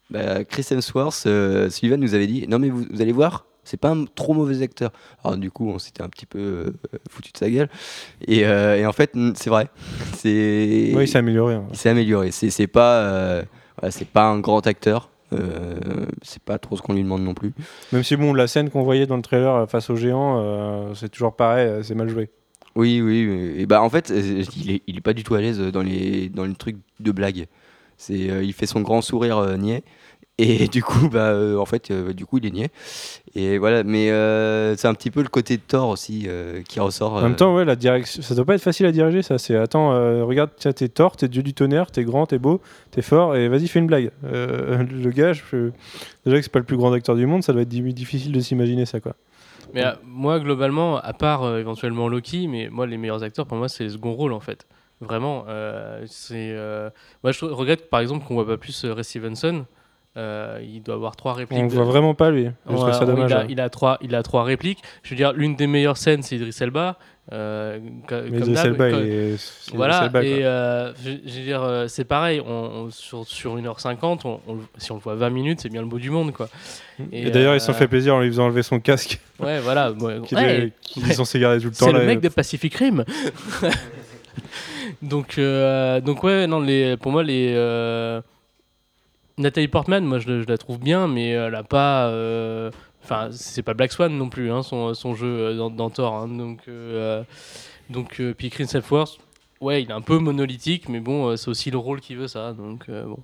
Bah, Chris Hemsworth, euh, Sullivan nous avait dit non mais vous, vous allez voir, c'est pas un trop mauvais acteur. Alors du coup, on s'était un petit peu euh, foutu de sa gueule. Et, et en fait, c'est vrai, Oui, il s'est amélioré. hein. il s'est amélioré. C'est pas voilà, pas un grand acteur. Euh, c'est pas trop ce qu'on lui demande non plus. Même si, bon, la scène qu'on voyait dans le trailer face aux géants, euh, c'est toujours pareil, c'est mal joué. Oui, oui. Et bah en fait, il est, il est pas du tout à l'aise dans les dans les trucs de blague. C'est euh, il fait son grand sourire euh, niais. Et du coup, bah, euh, en fait, euh, du coup, il est niais. Et voilà, mais euh, c'est un petit peu le côté de Thor aussi euh, qui ressort. En même temps, ouais, la direction, ça doit pas être facile à diriger, ça. C'est attends, euh, regarde, tiens, t'es tort, t'es dieu du tonnerre, t'es grand, t'es beau, t'es fort, et vas-y, fais une blague. Euh, le gars, je- déjà que c'est pas le plus grand acteur du monde, ça doit être di- difficile de s'imaginer ça, quoi. Mais moi, globalement, à part euh, éventuellement Loki, mais moi, les meilleurs acteurs, pour moi, c'est les second rôles, en fait. Vraiment. euh, c'est, euh, Moi, je trou- regrette, par exemple, qu'on voit pas plus euh, Ray Stevenson. Euh, il doit avoir trois répliques. On de- voit vraiment pas, lui. Je ça dommage. il, a, ouais. il a trois, il a trois répliques. Je veux dire, l'une des meilleures scènes, c'est Idris Elba. Euh, Mais comme Elba, co- il est- Voilà, Elba, et euh, je, je veux dire, euh, c'est pareil, on, on- sur, sur 1h50, on, on le- si on le voit 20 minutes, c'est bien le bout du monde, quoi. Et, d'ailleurs, ils se sont euh, fait plaisir en lui faisant enlever son casque, Ouais, voilà. ouais, ils sont gardé tout le temps. c'est le mec et- de Pacific Rim. donc, euh, donc ouais, non, les, pour moi, les euh, Nathalie Portman, moi, je, la trouve bien, mais elle a pas. euh, Enfin, c'est pas Black Swan non plus, hein, son, son jeu euh, dans, Thor. hein, donc, donc puis Chris Hemsworth, ouais, il est un peu monolithique, mais bon, c'est aussi le rôle qui veut ça. Donc, bon.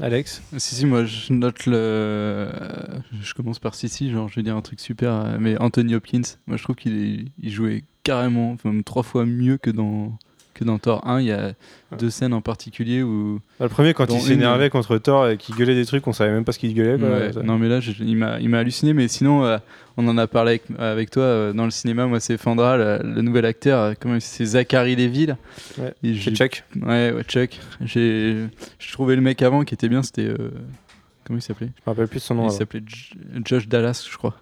Alex Si, si, moi je note le. euh, Je commence par si, si, genre je vais dire un truc super, euh, mais Anthony Hopkins, moi je trouve qu'il jouait carrément, enfin, trois fois mieux que dans, que dans Thor 1. Il y a deux scènes en particulier où. Bah, Le premier, quand il s'énervait une- contre Thor et qu'il gueulait des trucs, on savait même pas ce qu'il gueulait. Ouais, non, mais là je- il m'a halluciné, mais sinon, euh, on en a parlé avec, avec toi euh, dans le cinéma. Moi, c'est Fandra, le, le nouvel acteur, euh, comment c'est Zachary Lévy. là. Ouais, Et Chuck. Ouais, ouais, Chuck. J'ai je trouvais le mec avant qui était bien, c'était. euh, comment il s'appelait? Je me rappelle plus son nom. Il s'appelait Josh Dallas, je crois.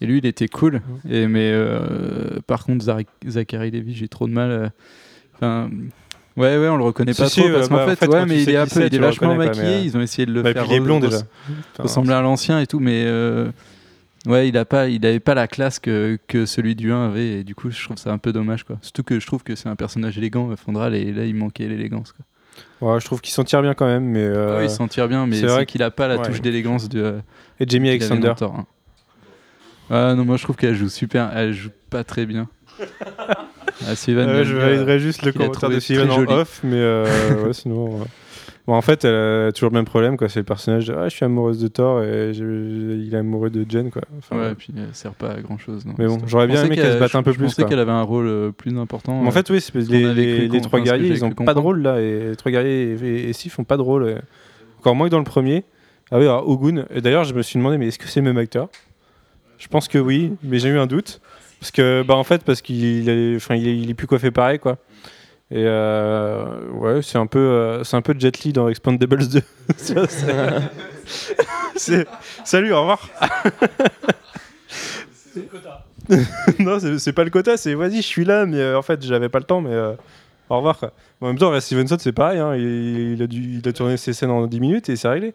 Et lui, il était cool. Et, mais euh, par contre, Zach- Zachary Levi, j'ai trop de mal. Enfin, ouais, ouais, on le reconnaît Si, pas si, trop parce euh, qu'en bah, en fait, fait, ouais, mais il est, un peu, il vachement maquillé. euh, Ils ont essayé de le Bah, et faire puis il est blond déjà. Ressembler à l'ancien et tout, mais euh, ouais, il a pas, il avait pas la classe que, que celui du 1 avait. Et du coup, je trouve ça un peu dommage, quoi. Surtout que je trouve que c'est un personnage élégant, Fandral, et là, il manquait l'élégance, quoi. Ouais, je trouve qu'il s'en tire bien quand même. Mais, euh, Ouais, il s'en tire bien, mais c'est vrai qu'il a pas la ouais. touche d'élégance de. euh, Et Jamie Alexander. 1. Ah non, moi je trouve qu'elle joue super, elle joue pas très bien. ah, Sylvain, il je validerais juste le commentaire de très en off, mais euh, ouais, sinon. euh, Bon, en fait, elle a toujours le même problème, quoi. C'est le personnage de Ah, je suis amoureuse de Thor et je- il est amoureux de Jen, quoi. Enfin, Ouais, ouais. puis elle sert pas à grand chose. Mais bon, j'aurais bien aimé qu'elle se batte un peu Je plus, pensais quoi. qu'elle avait un rôle euh, plus important. Mais en fait, oui, les, les- les trois guerriers, ils ont pas de rôle là. Et les trois guerriers et, et, et Sif ont pas de rôle. euh. Encore moins que dans le premier. Ah oui, alors Ogun. Et d'ailleurs, je me suis demandé, mais est-ce que c'est le même acteur? Je pense que oui, mais j'ai eu un doute. Parce que, bah en fait, parce qu'il est, il il est plus coiffé pareil, quoi. Et euh, ouais, c'est un peu, euh, c'est un peu Jet Li dans Expandables 2. Ça, c'est- c'est- Salut, au revoir. non, c'est c'est pas le quota, c'est vas-y, je suis là, mais euh, en fait, j'avais pas le temps, mais euh, au revoir. En même temps, Stevenson, c'est pareil, hein, il, il a dû, il a tourné ses scènes en 10 minutes et c'est réglé.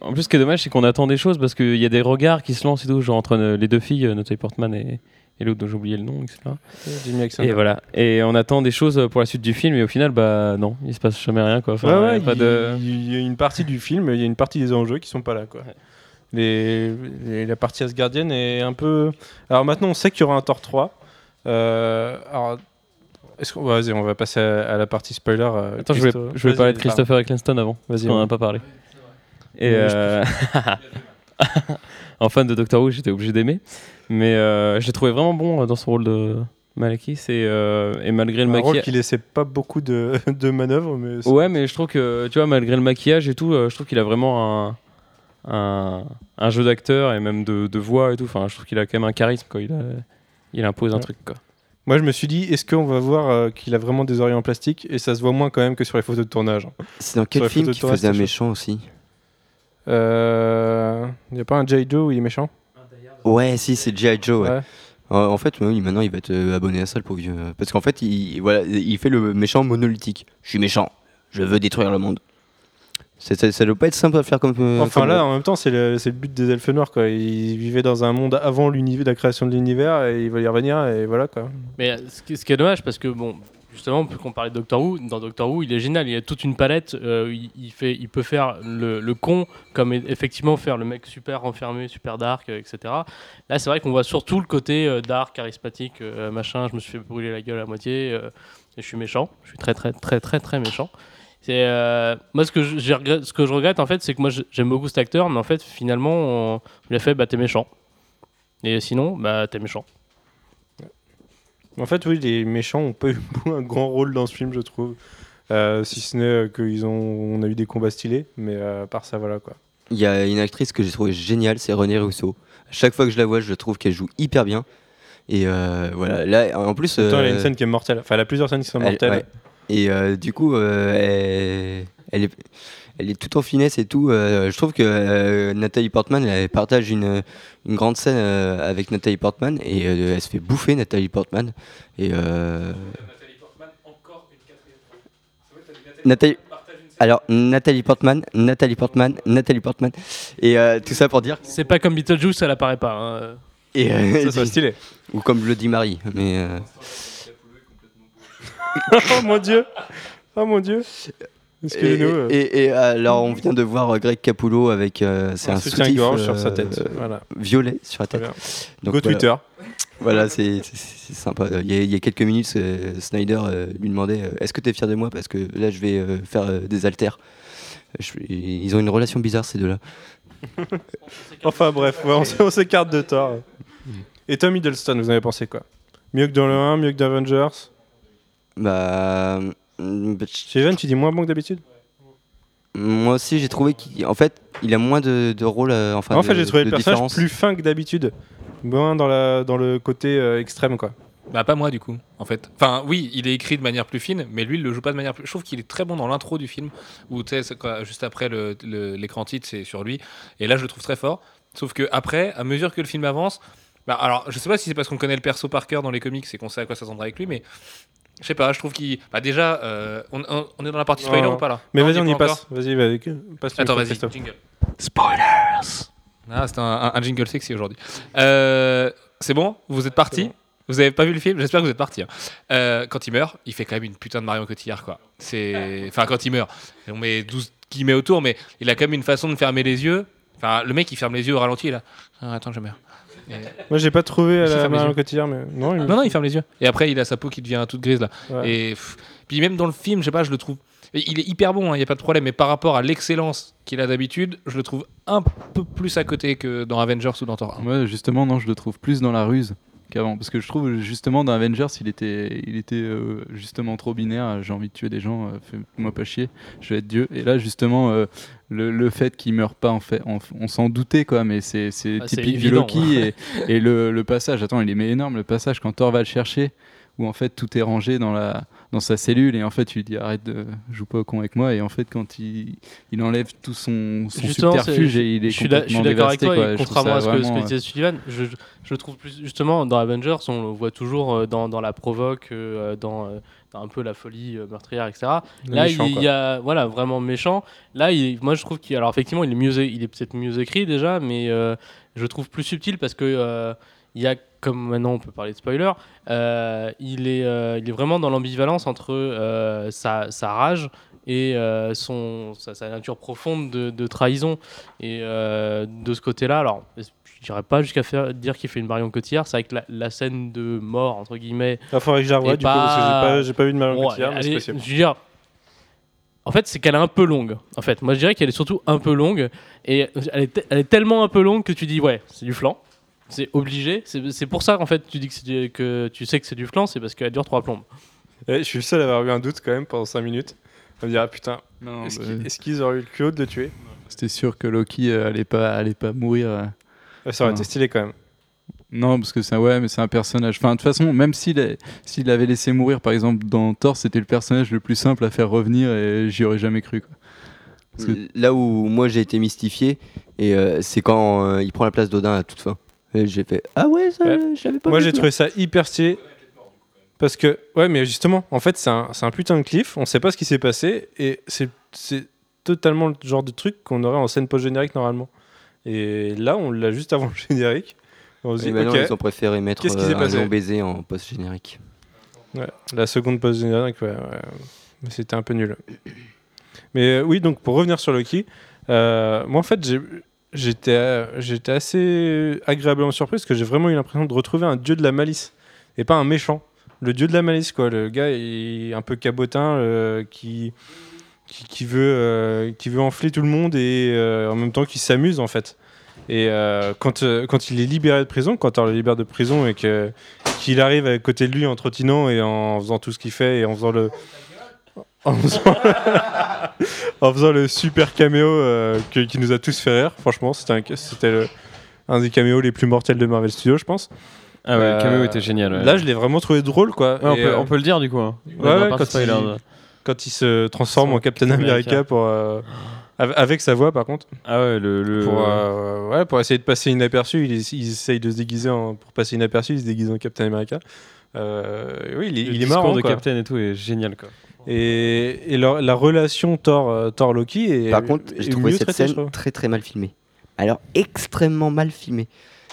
En- plus, ce qui est dommage, c'est qu'on attend des choses parce qu'il y a des regards qui se lancent et tout, genre entre les deux filles, Natalie Portman et, et l'autre dont j'ai oublié le nom, etc. Jimmy. Et voilà. Et on attend des choses pour la suite du film, et au final, bah non, il se passe jamais rien, quoi. Enfin, Ouais, il y a ouais, pas il, de... il y a une partie du film, il y a une partie des enjeux qui sont pas là. Quoi. Les, les- la partie Asgardienne est un peu. Alors maintenant, on sait qu'il y aura un Thor 3. Euh, alors, est-ce qu'on vas-y, on va passer à, à la partie spoiler. euh, Attends, je voulais, je parler de Christopher Eccleston avant. Vas-y, on ouais. en a pas parlé. Et euh, en fan de Doctor Who, j'étais obligé d'aimer. Mais euh, je l'ai trouvé vraiment bon euh, dans son rôle de Malaki. C'est euh, et malgré le Un rôle maquillage. qui laissait pas beaucoup de, de manœuvres, mais Ouais, mais je trouve que, tu vois, malgré le maquillage et tout, euh, je trouve qu'il a vraiment un, un, un jeu d'acteur et même de, de voix et tout. Enfin, je trouve qu'il a quand même un charisme, quoi. Il, a- il impose un truc, quoi. moi je me suis dit, est-ce qu'on va voir euh, qu'il a vraiment des oreilles en plastique Et ça se voit moins quand même que sur les photos de tournage. C'est dans quel film qu'il faisait un méchant aussi? Il n'y a pas un J. Joe où il est méchant Ouais, si, c'est G.I. Joe. ouais. Ouais. En fait, oui, maintenant il va être euh, abonné à ça, le pauvre vieux. Parce qu'en fait, il, voilà, il fait le méchant monolithique. Je suis méchant, je veux détruire le monde. Ça, ça doit pas être simple à faire comme. euh, Enfin comme- là, en même temps, c'est le, c'est le but des elfes noirs. Quoi. Ils vivaient dans un monde avant l'univers, la création de l'univers, et il va y revenir, et voilà quoi. Mais euh, ce qui, ce qui est dommage, parce que bon, justement, qu'on parlait de Doctor Who, dans Doctor Who, il est génial. Il a toute une palette. euh, il, fait, il peut faire le, con, comme effectivement faire le mec super enfermé, super dark, euh, etc. Là, c'est vrai qu'on voit surtout le côté euh, dark, charismatique, machin. Je me suis fait brûler la gueule à moitié. et je suis méchant. Je suis très, très, très, très, très méchant. Moi ce que je, j'ai regret- ce que je regrette en fait, c'est que moi j'aime beaucoup cet acteur, mais en fait finalement on, on lui a fait bah t'es méchant. Et sinon bah t'es méchant. En fait, oui, les méchants ont pas eu un grand rôle dans ce film, je trouve. Euh, si ce n'est euh, qu'ils ont, on a eu des combats stylés, mais euh, à part ça, voilà quoi. Il y a une actrice que j'ai trouvée géniale, c'est Renée Rousseau. Chaque fois que je la vois, je trouve qu'elle joue hyper bien. Et euh, voilà, là, en plus. Pourtant, elle a une scène qui est mortelle. Enfin, elle a plusieurs scènes qui sont elle- mortelles. ouais. Et du coup, elle, elle est, elle est tout en finesse et tout. Euh, je trouve que euh, Nathalie Portman, elle partage une, une grande scène euh, avec Nathalie Portman et euh, elle se fait bouffer Nathalie Portman. Et euh, Nathalie. Alors Nathalie Portman, Nathalie Portman, Nathalie Portman, et euh, tout ça pour dire. C'est pas comme Beetlejuice, elle apparaît pas. hein. Et, euh, Ça, c'est stylé. ou comme Bloody Mary, mais. euh, oh mon dieu Oh mon dieu Et, Excusez-nous. euh, et- et alors, on vient de voir euh, Greg Capullo avec. euh, c'est un un, soutif, sur sa euh, tête. euh, voilà, violet sur la tête. Donc, Go voilà. Twitter. Voilà, c'est sympa. Il y, a, il y a quelques minutes, euh, Snyder euh, lui demandait euh, Est-ce que tu es fier de moi? Parce que là, je vais euh, faire euh, des haltères. Je- ils ont une relation bizarre, ces deux-là. Enfin bref, ouais, on s'écarte de Thor. Et Tom Hiddleston, vous en avez pensé quoi? Mieux que dans le 1, mieux que dans Avengers Bah. Steven, tu dis moins bon que d'habitude Moi aussi, j'ai trouvé qu'en fait, il a moins de, de rôle. euh, enfin, En fait, j'ai trouvé le personnage différence. plus fin que d'habitude. Moins dans, la, dans le côté euh, extrême, quoi. Bah pas moi du coup, en fait. Enfin oui, il est écrit de manière plus fine, mais lui il le joue pas de manière plus. Je trouve qu'il est très bon dans l'intro du film, où tu sais, juste après l'écran titre c'est sur lui, et là je le trouve très fort. Sauf que après, à mesure que le film avance, bah alors je sais pas si c'est parce qu'on connaît le perso par cœur dans les comics et qu'on sait à quoi s'attendre avec lui, mais je sais pas, je trouve qu'il. Bah déjà, euh, on, on- on est dans la partie spoiler Non. ou pas là? Mais vas-y, on y pas passe. Vas-y, vas-y. Passe le Attends, vas-y, jingle. Spoilers Ah, c'est un, un- un jingle sexy aujourd'hui. Euh, c'est bon? Vous êtes parti? Bon. Vous avez pas vu le film? J'espère que vous êtes parti. hein. Euh, quand il meurt, il fait quand même une putain de Marion Cotillard, quoi. C'est, enfin, quand il meurt, on met 12 guillemets autour, mais il a quand même une façon de fermer les yeux. Enfin, le mec, il ferme les yeux au ralenti, là. Ah, attends, je meurs. Et- Moi, j'ai pas trouvé à la Marion. Cotillard, mais non, il Non, non, il ferme les yeux. Et après, il a sa peau qui devient toute grise là. Ouais. Et pff, puis même dans le film, je sais pas, je le trouve. Il est hyper bon, il n'y a pas de problème, mais par rapport à l'excellence qu'il a d'habitude, je le trouve un peu plus à côté que dans Avengers ou dans Thor 1. Moi, justement, non, je le trouve plus dans la ruse qu'avant. Parce que je trouve, justement, dans Avengers, il était, il était euh, justement trop binaire. J'ai envie de tuer des gens, euh, fais-moi pas chier, je vais être Dieu. Et là, justement, euh, le, le fait qu'il meure pas, en fait, on, on s'en doutait, quoi, mais c'est c'est Ah, typique du Loki. Et, et le, le passage, attends, il est énorme, le passage quand Thor va le chercher, où en fait tout est rangé dans, la, dans sa cellule, et en fait, tu lui dis arrête de joue pas au con avec moi. Et en fait, quand il, il enlève tout son, son subterfuge, et il est je suis complètement d'accord avec dévasté. toi, quoi. et contrairement à ce que, ce que euh, disait Sullivan, je, je- je trouve plus justement dans Avengers, on le voit toujours euh, dans, dans la provoque, euh, dans, dans un peu la folie meurtrière, etc. Le Là, méchant, il y a voilà vraiment méchant. Là, il, moi, je trouve qu'il, alors effectivement, il est mieux, il est peut-être mieux écrit déjà, mais euh, je trouve plus subtil parce que euh, il y a, comme maintenant on peut parler de spoiler, euh, il est, euh, il est vraiment dans l'ambivalence entre euh, sa, sa rage et son, sa, sa nature profonde de, de trahison. Et de ce côté-là, alors, je dirais pas jusqu'à faire, dire qu'il fait une Marion Cotillard. C'est vrai que la, la scène de mort, entre guillemets, je la Et du coup, parce que j'ai pas- pas, j'ai pas vu de Marion Bon, Cotillard, mais c'est. Je veux dire, en fait, c'est qu'elle est un peu longue. En fait, moi, je dirais qu'elle est surtout un peu longue. Et elle est, elle est tellement un peu longue que tu dis, ouais, c'est du flan. C'est obligé. C'est pour ça qu'en fait, tu dis que, c'est du- que tu sais que c'est du flan, c'est parce qu'elle dure trois plombes. Eh, je suis le seul à avoir eu un doute quand même pendant 5 minutes. On me dire, ah putain, est-ce bah, qu'ils est-ce qu'ils auraient eu le culot de le tuer? C'était sûr que Loki euh, allait pas, allait pas mourir. euh. Ouais, Ça aurait été stylé quand même. Non, parce que c'est ouais, mais c'est un personnage. Enfin, de toute façon, même s'il l'avait laissé mourir, par exemple dans Thor, c'était le personnage le plus simple à faire revenir et j'y aurais jamais cru. Quoi. Parce que- Là où moi j'ai été mystifié, et euh, c'est quand euh, il prend la place d'Odin à toute fin. Et j'ai fait Ah ouais, ça, Ouais. je l'avais pas Moi j'ai trouvé ça hyper stylé. Parce que, ouais, mais justement, en fait, c'est un, c'est un putain de cliff. On sait pas ce qui s'est passé. Et c'est c'est totalement le genre de truc qu'on aurait en scène post-générique normalement. Et là, on l'a juste avant le générique. On se dit, ils ont préféré mettre s'est euh, un passé long baiser en post-générique. Ouais, la seconde post-générique, ouais, ouais. Mais c'était un peu nul. Mais euh, oui, donc pour revenir sur Loki, euh, moi en fait, j'ai- j'étais euh, j'étais assez agréablement surpris parce que j'ai vraiment eu l'impression de retrouver un dieu de la malice et pas un méchant. Le dieu de la malice, quoi. Le gars un peu cabotin euh, qui, qui, veut, euh, qui veut enfler tout le monde et en même temps qui s'amuse en fait. Et quand, quand il est libéré de prison, quand on le libère de prison et qu'il arrive à côté de lui en trottinant et en faisant tout ce qu'il fait et en faisant le en faisant, en faisant le super caméo euh, que- qui nous a tous fait rire. Franchement, c'était un, c'était le- un des caméos les plus mortels de Marvel Studios, je pense. Ah ouais, Euh, le caméo était génial. ouais. Là, je l'ai vraiment trouvé drôle, quoi. Ouais, on, Et, peut, euh, on peut le dire du coup. hein. ouais, On va ouais, pas quand spoiler, il- quand il se transforme en Captain America, America. pour euh, av- avec sa voix, par contre, Ah ouais, le. le- pour, euh, ouais, pour essayer de passer inaperçu, il, il essaye de se déguiser en, pour passer inaperçu, il se déguise en Captain America. Euh, oui, il, est- le il est discours marrant, de quoi. Captain et tout est génial quoi. Et, et leur- la relation Thor, euh, Thor Loki est Par contre, j'ai trouvé cette scène très très mal filmée. Alors, extrêmement mal filmée.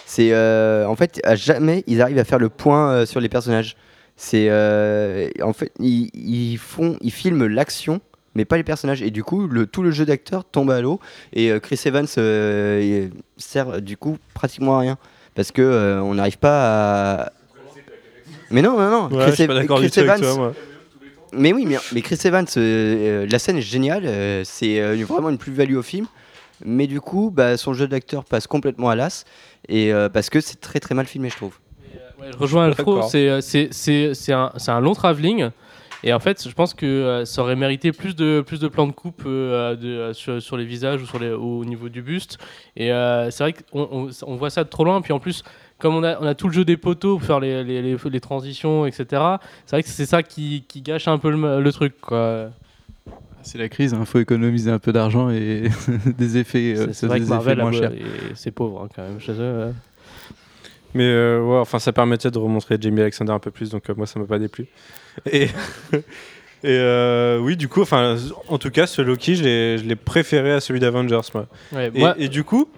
C'est euh, en fait à jamais ils arrivent à faire le point euh, sur les personnages. C'est euh, en fait ils, ils font ils filment l'action mais pas les personnages et du coup le, tout le jeu d'acteur tombe à l'eau et euh, Chris Evans euh, sert du coup pratiquement à rien parce que euh, on n'arrive pas à mais non non non Ouais, je Chris, Evans toi, moi. Mais oui, mais, mais Chris Evans, euh, euh, la scène est géniale, euh, c'est euh, vraiment une plus-value au film. Mais du coup, bah, son jeu d'acteur passe complètement à l'as, et euh, parce que c'est très très mal filmé, je trouve. Ouais, je rejoins Alfro, c'est c'est- c'est- c'est un, c'est un long travelling. Et en fait, je pense que euh, ça aurait mérité plus de, plus de plans de coupe euh, de, euh, sur, sur les visages ou sur les, au niveau du buste. Et euh, c'est vrai qu'on on, on voit ça de trop loin. Puis en plus, comme on a, on a tout le jeu des poteaux pour faire les, les, les, les transitions, etc., c'est vrai que c'est ça qui, qui gâche un peu le, le truc. Quoi. C'est la crise, il faut économiser un peu d'argent et des effets. C'est- vrai fait que des effets Marvel, moins a- chers. c'est pauvre hein, quand même chez eux. Mais euh, ouais, enfin, ça permettait de remontrer Jamie Alexander un peu plus, donc euh, moi, ça m'a pas déplu. Et, et euh, oui, du coup, enfin, en tout cas, ce Loki, je l'ai préféré à celui d'Avengers, moi. Ouais, Et, moi- et du coup,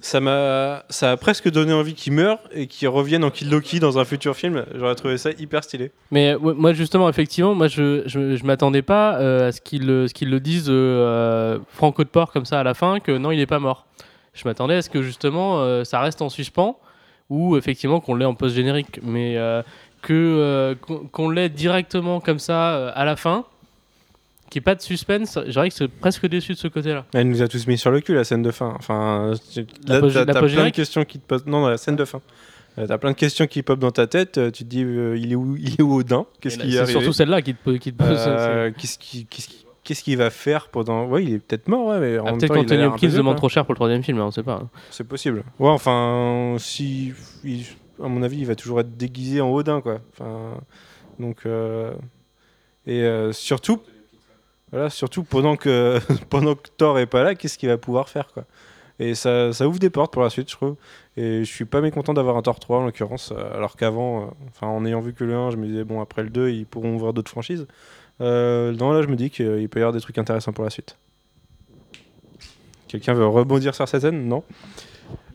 ça m'a, ça a presque donné envie qu'il meure et qu'il revienne en Kill Loki dans un futur film. J'aurais trouvé ça hyper stylé. Mais moi justement, effectivement, moi je je, je m'attendais pas euh, à ce qu'ils ce qu'ils le disent euh, franco de porc comme ça à la fin que non il est pas mort. Je m'attendais à ce que justement euh, ça reste en suspens ou effectivement qu'on l'ait en post générique, mais euh, que euh, qu'on l'ait directement comme ça euh, à la fin, qu'il n'y ait pas de suspense. Je dirais que c'est presque déçu de ce côté-là. Elle nous a tous mis sur le cul la scène de fin. Enfin, là, t'as plein de questions qui te posent. Non, dans la scène de fin. T'as plein de questions qui pop dans ta tête. euh, Tu te dis, euh, il est où, il est où Odin? Qu'est-ce qui C'est surtout celle-là qui te, po- qui te pose. Euh, Qu'est-ce qui- qui- qu'il va faire pendant. Ouais, il est peut-être mort, ouais, mais en Ah, même Peut-être temps, il a qu'Anthony Hopkins demande trop cher pour le troisième film, hein, on sait pas. quoi. C'est possible. Ouais, enfin, si. il- à mon avis, il va toujours être déguisé en Odin, quoi. Enfin, donc. euh, et euh, surtout. Voilà, surtout pendant que, pendant que Thor est pas là, qu'est-ce qu'il va pouvoir faire, quoi. Et ça, ça ouvre des portes pour la suite, je trouve. Et je suis pas mécontent d'avoir un Thor 3 en l'occurrence, alors qu'avant, euh, enfin en ayant vu que le 1, je me disais, bon, après le 2, ils pourront ouvrir d'autres franchises. Non, là, je me dis qu'il peut y avoir des trucs intéressants pour la suite. Quelqu'un veut rebondir sur cette scène? Non?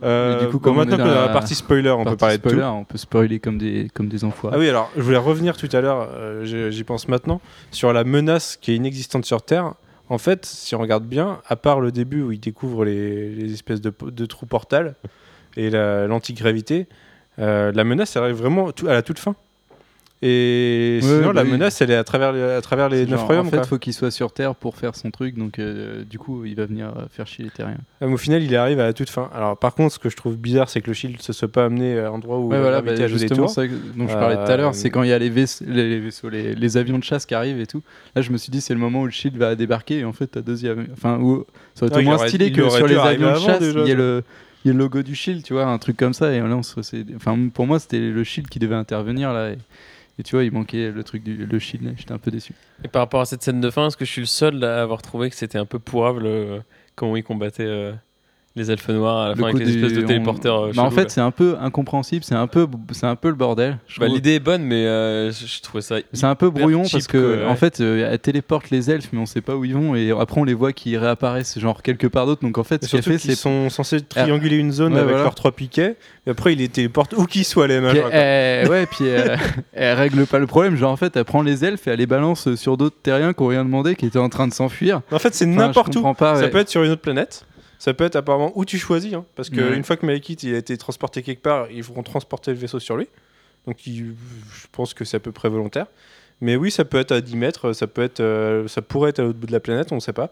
Euh, du coup, comme maintenant dans la la partie spoiler, on peut parler de tout. On peut spoiler comme des, comme des enfoirés. Ah oui, alors je voulais revenir tout à l'heure, euh, j'y pense maintenant, sur la menace qui est inexistante sur Terre. en fait, si on regarde bien, à part le début où il découvre les, les espèces de, de trous portales et la- l'antigravité, euh, la menace elle arrive vraiment à la toute fin. Et Ouais, sinon, bah la oui. menace, elle est à travers les, à travers les neuf royaumes. En fait, quoi. faut qu'il soit sur Terre pour faire son truc, donc euh, du coup, il va venir euh, faire chier les terriens. Euh, mais au final, il arrive à la toute fin. Alors, par contre, ce que je trouve bizarre, c'est que le shield se soit pas amené à l'endroit où Ouais, voilà, bah, justement, ça dont je parlais tout à l'heure, Euh, c'est quand il y a les, vaisse- les, les vaisseaux, les, les avions de chasse qui arrivent et tout. Là, je me suis dit, c'est le moment où le Shield va débarquer et en fait, t'as deuxième. Enfin, où, ça aurait été il moins aurait- stylé il que sur les avions de chasse, il y, a le, il y a le logo du Shield, tu vois, un truc comme ça. Et là, on se- enfin, pour moi, c'était le Shield qui devait intervenir là. Et, et tu vois, il manquait le truc du le Shield. J'étais un peu déçu. Et par rapport à cette scène de fin, est-ce que je suis le seul à avoir trouvé que c'était un peu pourrable euh, comment ils combattaient euh, les elfes noirs à la Le fin avec les des- espèces de on- téléporteurs euh, Bah, en fait, c'est un peu incompréhensible, c'est un peu, c'est un peu le bordel. Bah, l'idée est bonne, mais euh, je, trouvais ça. C'est un peu brouillon parce que ouais. en fait euh, elle téléporte les elfes mais on sait pas où ils vont et après on les voit qui réapparaissent genre quelque part d'autre donc en fait Et ce qu'elle fait qu'ils c'est sont censés trianguler une zone Ouais, avec voilà. leurs trois piquets, et après ils les téléportent où qu'ils soient les quoi. elle, ouais puis elle, elle règle pas le problème genre en fait elle prend les elfes et elle les balance sur d'autres terriens qui ont rien demandé qui étaient en train de s'enfuir En fait, c'est n'importe où. Ça peut être sur une autre planète. Ça peut être apparemment où tu choisis, hein, parce que Ouais. une fois que Malekith il a été transporté quelque part, ils vont transporter le vaisseau sur lui. Donc il- je pense que c'est à peu près volontaire. Mais oui, ça peut être à 10 mètres, ça peut être, euh, ça pourrait être à l'autre bout de la planète, on ne sait pas.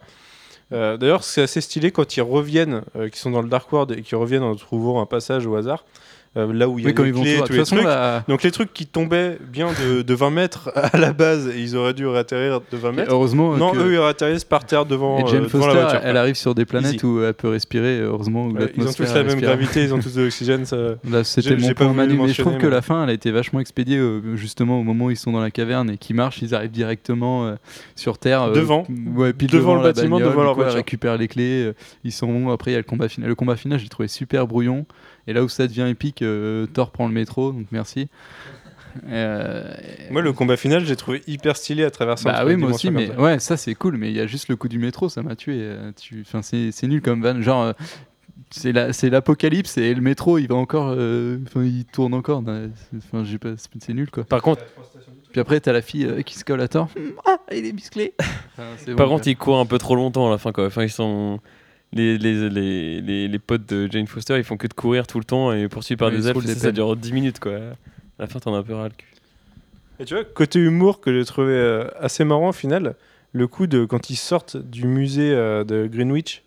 Euh, D'ailleurs, c'est assez stylé quand ils reviennent, euh, qu'ils sont dans le Dark World et qu'ils reviennent en trouvant un passage au hasard, euh, là où il y a oui les clés, tous toute les façon trucs. la- Donc les trucs qui tombaient bien de, de 20 mètres à la base, et ils auraient dû atterrir de 20 mètres. heureusement Non, que- eux ils atterrissent par terre devant, et euh, Jane devant Foster la voiture. elle quoi. arrive sur des planètes Easy. où elle peut respirer heureusement où ils ont tous la même gravité, ils ont tous de l'oxygène. Ça... C'était mon point Manu, mais je trouve que la fin, elle a été vachement expédiée euh, justement au moment où ils sont dans la caverne et qu'ils marchent, ils arrivent directement euh, sur Terre. euh, Devant. ouais, pile Devant le la bâtiment, bagnole, devant leur elle voiture. récupère les clés, euh, ils sont bons. Après, il y a le combat final. Le combat final, j'ai trouvé super brouillon. Et là où ça devient épique, euh, Thor prend le métro, donc merci. Euh, Moi, le combat final, j'ai trouvé hyper stylé à travers ça. bah oui, moi aussi, mais ouais, ça c'est cool, mais il y a juste le coup du métro, ça m'a tué. euh, tu... Enfin, c'est c'est nul comme van. Genre, euh, c'est la- c'est l'apocalypse et le métro, il va encore. euh, Enfin, il tourne encore. dans- Enfin, j'ai pas- c'est nul quoi. Par contre, Puis après, t'as la fille euh, qui se colle à Thor. Ah, il est musclé. Enfin, par bon, contre, ils courent un peu trop longtemps à la fin, quoi. Enfin, ils sont. Les, les, les, les, les potes de Jane Foster, ils font que de courir tout le temps et poursuivis par Ouais, des elfes, ça, ça dure 10 minutes, quoi. À la fin, t'en as un peu ras le cul. Et tu vois, côté humour que j'ai trouvé euh, assez marrant au final, le coup de quand ils sortent du musée euh, de Greenwich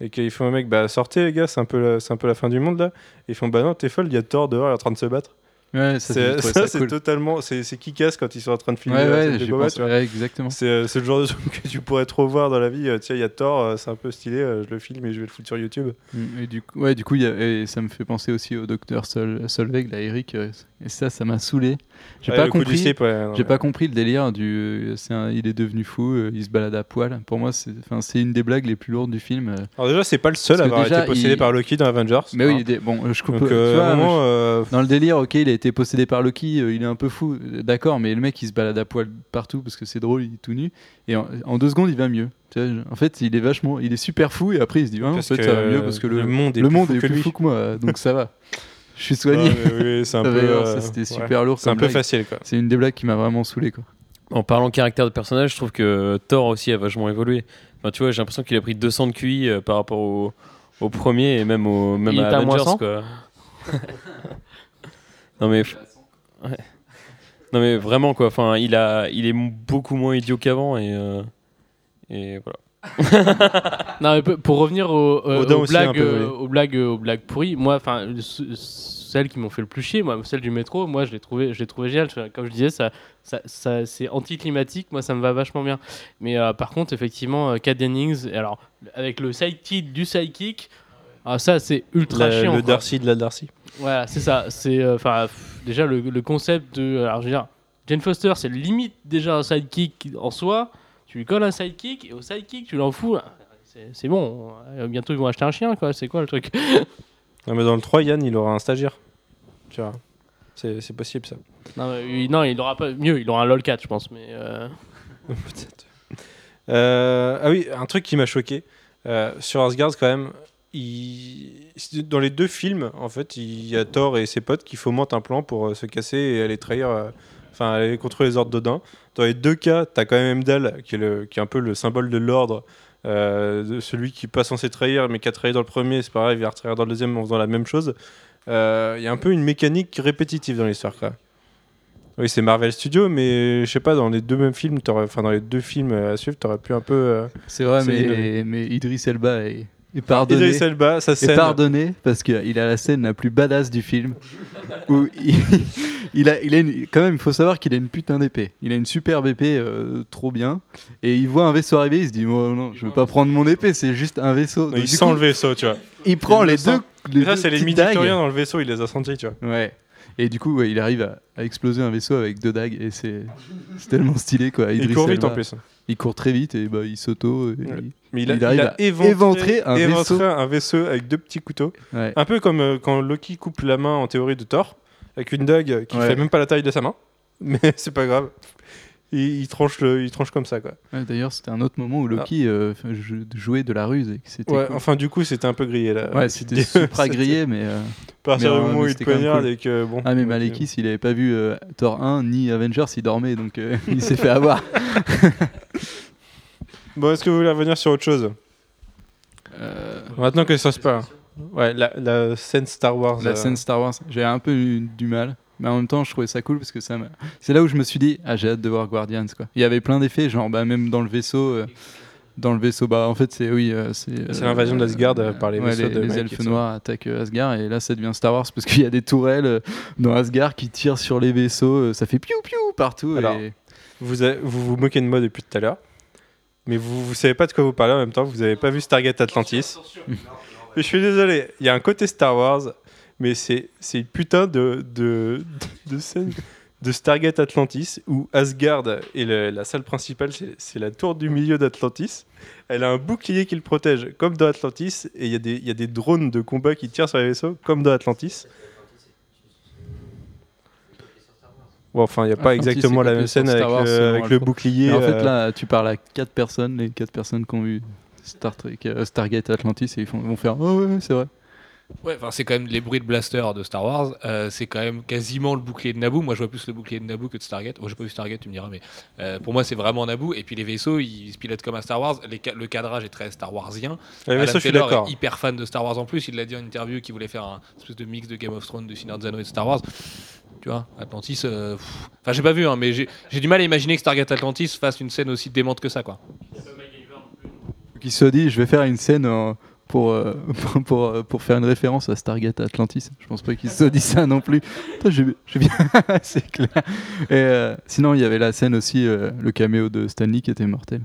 et qu'ils font un mec, bah sortez les gars, c'est un, peu la- c'est un peu la fin du monde là. Et ils font, bah non, t'es folle, il y a Thor dehors, il est en train de se battre. Ouais, C'est c'est cool. totalement. C'est qui casse quand ils sont en train de filmer Ouais, ouais, exactement. C'est euh, c'est le genre de truc que tu pourrais trop voir dans la vie. Euh, Tiens, il y a Thor, euh, c'est un peu stylé, euh, je le filme et je vais le foutre sur YouTube. Mm, Et du coup, ouais, du coup, il y a- et ça me fait penser aussi au docteur Sol, Solveig, là, Eric. Et ça, ça m'a saulé. J'ai Ouais, pas compris. ouais, J'ai pas compris le délire du. un- il est devenu fou, euh, il se balade à poil. Pour moi, c'est enfin, c'est une des blagues les plus lourdes du film. euh. Alors déjà, c'est pas le seul à avoir déjà, été possédé il- par Loki dans Avengers. Mais hein. oui, des- bon, je coupe. Donc, tu euh, vois, euh, Dans le délire, ok, il a été possédé par Loki, euh, il est un peu fou, euh, d'accord, mais le mec il se balade à poil partout parce que c'est drôle, il est tout nu, et en, en deux secondes il va mieux. En fait, il est vachement, il est super fou, et après il se dit, ah, en fait ça va mieux parce que le, le monde est le plus monde fou est plus fou que moi, donc ça va. Je suis soigné. oui, c'est un peu. euh, c'était ouais. super lourd. C'est un peu blague. facile quoi. C'est une des blagues qui m'a vraiment saoulé quoi. En parlant caractère de personnage, je trouve que Thor aussi a vachement évolué. Enfin, tu vois, j'ai l'impression qu'il a pris 200 de QI euh, par rapport au, au premier et même, au, même Il à à Avengers. 100? Quoi. non mais. Ouais. Non mais vraiment quoi. Enfin, il a, il est beaucoup moins idiot qu'avant et euh, et voilà. Non, mais pour revenir aux, euh, aux aussi, blagues, peu euh, aux blagues, aux blagues pourries, moi, enfin, ce- celles qui m'ont fait le plus chier, moi, celle du métro, moi, je l'ai trouvé, je l'ai trouvé génial. Comme je disais, ça, ça, ça- c'est anticlimatique, moi, ça me va vachement bien. Mais euh, par contre, effectivement, Kat Dennings, alors, avec le sidekick du sidekick, ah, ça, c'est ultra La- chiant. le quoi. Darcy de la Darcy. Voilà, c'est ça. C'est enfin déjà le, le concept de. Alors, je veux dire, Jane Foster, c'est limite déjà un sidekick en soi. Tu lui colles un sidekick et au sidekick, tu l'en fous. C'est bon. Euh, Bientôt, ils vont acheter un chien, quoi. C'est quoi le truc? Non, mais dans le 3, Yann, il aura un stagiaire. Tu vois. C'est possible ça. non, mais, il- non, il aura pas mieux. Il aura un LOL4, je pense. Mais euh, Peut-être. Euh, ah oui, un truc qui m'a choqué. Euh, sur Asgard, quand même, il... dans les deux films, en fait, il y a Thor et ses potes qui fomentent un plan pour se casser et aller trahir. Enfin aller contre les ordres d'Odin. Dans les deux cas, t'as quand même Heimdall qui est, le, qui est un peu le symbole de l'ordre, euh, celui qui pas censé trahir, mais qui a trahi dans le premier, c'est pareil, il va trahir dans le deuxième en faisant la même chose. Euh, Il y a un peu une mécanique répétitive dans l'histoire. Oui, c'est Marvel Studios, mais je sais pas, dans les deux mêmes films, enfin dans les deux films à suivre, t'aurais pu un peu. euh, C'est vrai, mais, mais Idris Elba est, est pardonné. Idris Elba, sa pardonné parce qu'il a la scène la plus badass du film où il, il a, il a une- quand même il faut savoir qu'il a une putain d'épée. Il a une superbe épée euh, trop bien. Et il voit un vaisseau arriver il se dit oh, non je veux pas prendre mon épée c'est juste un vaisseau. Il Donc, sent coup, le vaisseau, tu vois. il prend il les deux les Et ça, deux c'est les midi-chloriens dans le vaisseau, il les a sentis, tu vois. ouais. Et du coup ouais, il arrive à, à exploser un vaisseau avec deux dagues et c'est tellement stylé quoi. Il Idris Elba, en plus. Il court très vite et bah il s'auto et Ouais. il- Mais il, a, Il arrive il a à éventré, éventrer un éventré vaisseau. un vaisseau avec deux petits couteaux. ouais. Un peu comme euh, quand Loki coupe la main en théorie de Thor, avec une dague qui fait même pas la taille de sa main. Mais c'est pas grave. Il, il tranche le, il tranche comme ça, quoi. Ouais, d'ailleurs c'était un autre moment où Loki euh, jou- jouait de la ruse et que c'était Ouais, cool. enfin, du coup, c'était un peu grillé là. Ouais, c'était supra grillé, mais. euh, À partir du euh, moment où il même poignarde cool. et que bon. Ah, mais ok. Malekith, il avait pas vu euh, Thor 1 ni Avengers, il dormait, donc euh, il s'est fait avoir. Bon, est-ce que vous voulez revenir sur autre chose? Euh, Maintenant que ça se passe. Ouais, la, la scène Star Wars. la euh, scène Star Wars, j'ai un peu eu du mal. Mais en même temps, je trouvais ça cool parce que ça m'a- C'est là où je me suis dit, ah, j'ai hâte de voir Guardians, quoi. Il y avait plein d'effets, genre, bah, même dans le vaisseau. euh, dans le vaisseau, bah en fait c'est oui, euh, c'est C'est l'invasion d'Asgard, euh, par les ouais, vaisseaux les, de les elfes noirs attaquent euh, Asgard et là ça devient Star Wars parce qu'il y a des tourelles euh, dans Asgard qui tirent sur les vaisseaux, euh, ça fait piou piou partout. Alors, et... Vous, avez- vous vous moquez de moi depuis tout à l'heure, mais vous, vous savez pas de quoi vous parlez en même temps. Vous avez pas vu Stargate Atlantis. je suis désolé, il y a un côté Star Wars, mais c'est une putain de, de, de scène de Stargate Atlantis où Asgard le- la salle principale, c'est la tour du milieu d'Atlantis. Elle a un bouclier qui le protège, comme dans Atlantis, et il y, a des- il y a des drones de combat qui tirent sur les vaisseaux, comme dans Atlantis. Bon, enfin, il n'y a pas Atlantis, exactement la même scène avec, Wars, le, avec le bouclier. Mais en fait euh, là tu parles à quatre personnes, les quatre personnes qui ont vu Star Trek, euh, Stargate Atlantis et ils font- vont faire oh ouais, ouais, c'est vrai. Ouais, enfin, c'est quand même les bruits de blaster de Star Wars. euh, c'est quand même quasiment le bouclier de Naboo. Moi, je vois plus le bouclier de Naboo que de Stargate. Moi, j'ai pas vu Stargate, tu me diras, mais euh, pour moi, c'est vraiment Naboo. Et puis les vaisseaux, ils se pilotent comme un Star Wars. Les ca- le cadrage est très Star Warsien. les Adam vaisseaux, je suis Taylor d'accord. est hyper fan de Star Wars en plus. Il l'a dit en interview qu'il voulait faire un espèce de mix de Game of Thrones, de Seigneur des Anneaux et de Star Wars. Tu vois, Atlantis. euh. Enfin, j'ai pas vu, hein, mais j'ai j'ai du mal à imaginer que Stargate Atlantis fasse une scène aussi démente que ça, quoi. Qui se dit je vais faire une scène euh, pour, euh, pour, pour, euh, pour faire une référence à Stargate Atlantis. Je pense pas qu'ils se dit ça non plus. J'ai bien, c'est clair. Et euh, sinon il y avait la scène aussi euh, le caméo de Stanley qui était mortel.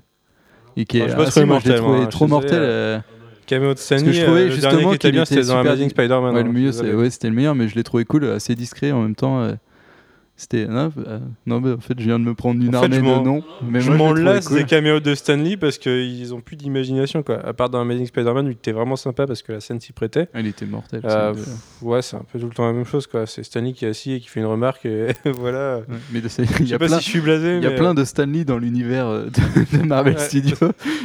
Et qui Ah, est pas ah, trouvé si, moi, je trop je mortel. Caméo de Stanley, Parce que je trouvais justement qui était qu'il bien, était c'était dans Amazing Spider-Man. Ouais, hein, le je mieux, ouais, c'était meilleur, mais je l'ai trouvé cool, assez discret en même temps. C'était non, euh, non, mais en fait, je viens de me prendre une En fait, armée je de noms. Mais je m'en lasse cool. des caméos de Stanley parce qu'ils ont plus d'imagination quoi. À part dans Amazing Spider-Man, il était vraiment sympa parce que la scène s'y prêtait. Ah, Il était mortel. Euh, ça, pff, ouais, c'est un peu tout le temps la même chose quoi. C'est Stanley qui est assis et qui fait une remarque et voilà. ouais. Mais c'est- Je sais a pas plein, si je suis blasé, il y a mais plein de Stanley dans l'univers euh, de, de Marvel Ouais. Studios.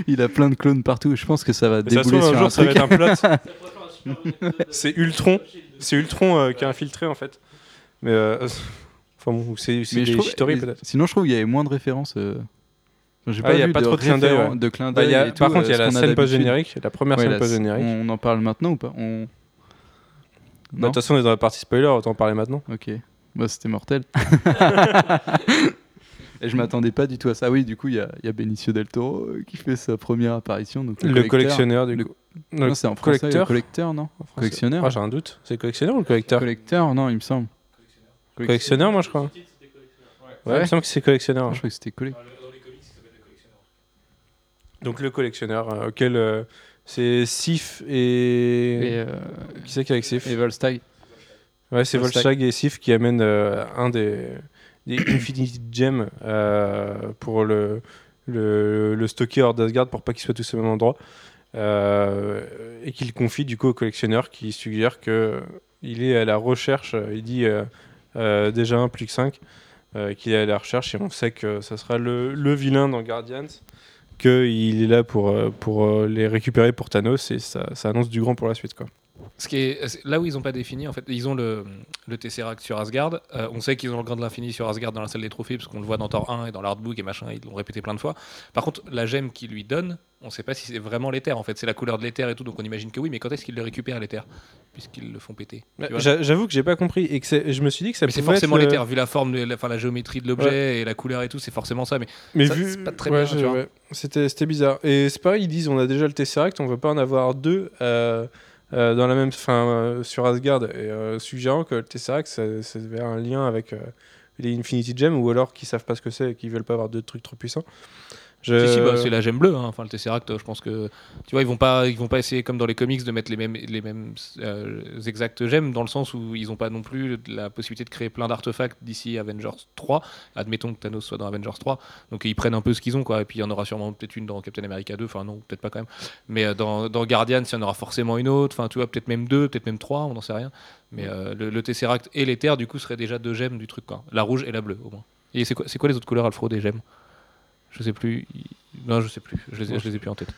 Il a plein de clones partout. Je pense que ça va Mais ça débouler un sur un jour, ça va truc. être un plot. c'est Ultron. C'est Ultron euh, qui a infiltré en fait. Mais enfin bon, c'est des peut-être. Sinon, je trouve qu'il y avait moins de références. euh, J'ai Ah, pas il y a pas de, trop de d'œil, ouais. clins Bah, il d'œil tout, par contre, il y a euh, la scène post-générique, la première Ouais, scène post-générique. On en parle maintenant ou pas? On- Bah, De toute façon, on est dans la partie spoiler, autant en parler maintenant. Ok. Bah, c'était mortel. Et je m'attendais pas du tout à ça. Oui, du coup, il y a, y a Benicio del Toro euh, qui fait sa première apparition. Donc Le collectionneur, du Le- coup. Non, c'est en français. collecteur. Le collecteur, non. Collectionneur. Ah, j'ai un doute. C'est collectionneur ou le collecteur? Collecteur, non, il me semble. Collectionneur, moi, je crois. Ouais, il me semble que c'est collectionneur. Ah, je crois que c'était collecteur. Donc, le collectionneur, euh, auquel euh, c'est Sif et. Et, euh, Qui c'est qui est avec Sif? et Volstagg. Ouais, c'est Volstagg. Volstagg et Sif qui amènent euh, un des, des Infinity Gems euh, pour le, le, le stocker hors d'Asgard pour pas qu'il soit tous au même endroit. Euh, et qu'il confie du coup au collectionneur qui suggère que il est à la recherche, il dit déjà un plus que 5, qu'il est à la recherche et on sait que ça sera le, vilain dans Guardians, qu'il est là pour, euh, pour euh, les récupérer pour Thanos et ça, ça annonce du grand pour la suite. Quoi. Ce qui est, là où ils n'ont pas défini, en fait, ils ont le, le Tesseract sur Asgard. Euh, on sait qu'ils ont le Grain de l'Infini sur Asgard dans la salle des trophées, parce qu'on le voit dans Thor 1 et dans l'artbook et machin, ils l'ont répété plein de fois. Par contre, la gemme qu'ils lui donnent, on ne sait pas si c'est vraiment l'éther, en fait. C'est la couleur de l'éther et tout, donc on imagine que oui, mais quand est-ce qu'ils le récupèrent, l'éther Puisqu'ils le font péter. J'avoue que j'ai pas compris et que je me suis dit que ça c'est forcément l'éther, vu la forme, de- la, enfin, la géométrie de l'objet et la couleur et tout, c'est forcément ça. Mais Mais Ça, vu, c'est pas très ouais, bien, c'était c'était bizarre. Et c'est pareil, ils disent on a déjà le Tesseract, on veut pas en avoir deux euh, euh, dans la même, fin, euh, sur Asgard, et euh, suggérant que le Tesseract, ça, avait un lien avec les Infinity Gems, ou alors qu'ils savent pas ce que c'est et qu'ils veulent pas avoir deux trucs trop puissants. Je- Si, bah, c'est la gemme bleue. hein. Enfin, le Tesseract, je pense que tu vois, ils vont pas, ils vont pas essayer comme dans les comics de mettre les mêmes, les mêmes euh, exactes gemmes dans le sens où ils ont pas non plus la possibilité de créer plein d'artefacts d'ici Avengers 3. Admettons que Thanos soit dans Avengers 3, donc ils prennent un peu ce qu'ils ont quoi. Et puis il y en aura sûrement peut-être une dans Captain America 2. Enfin non, peut-être pas quand même. Mais euh, dans, dans Guardians, il y en aura forcément une autre. Enfin, tu vois, peut-être même deux, peut-être même trois, on n'en sait rien. Mais euh, le, Tesseract et l'éther, du coup, seraient déjà deux gemmes du truc quoi. La rouge et la bleue au moins. Et c'est quoi, quoi les autres couleurs Alfro des gemmes? Je sais plus. Non, je sais plus. Je les, ai- je les ai plus en tête.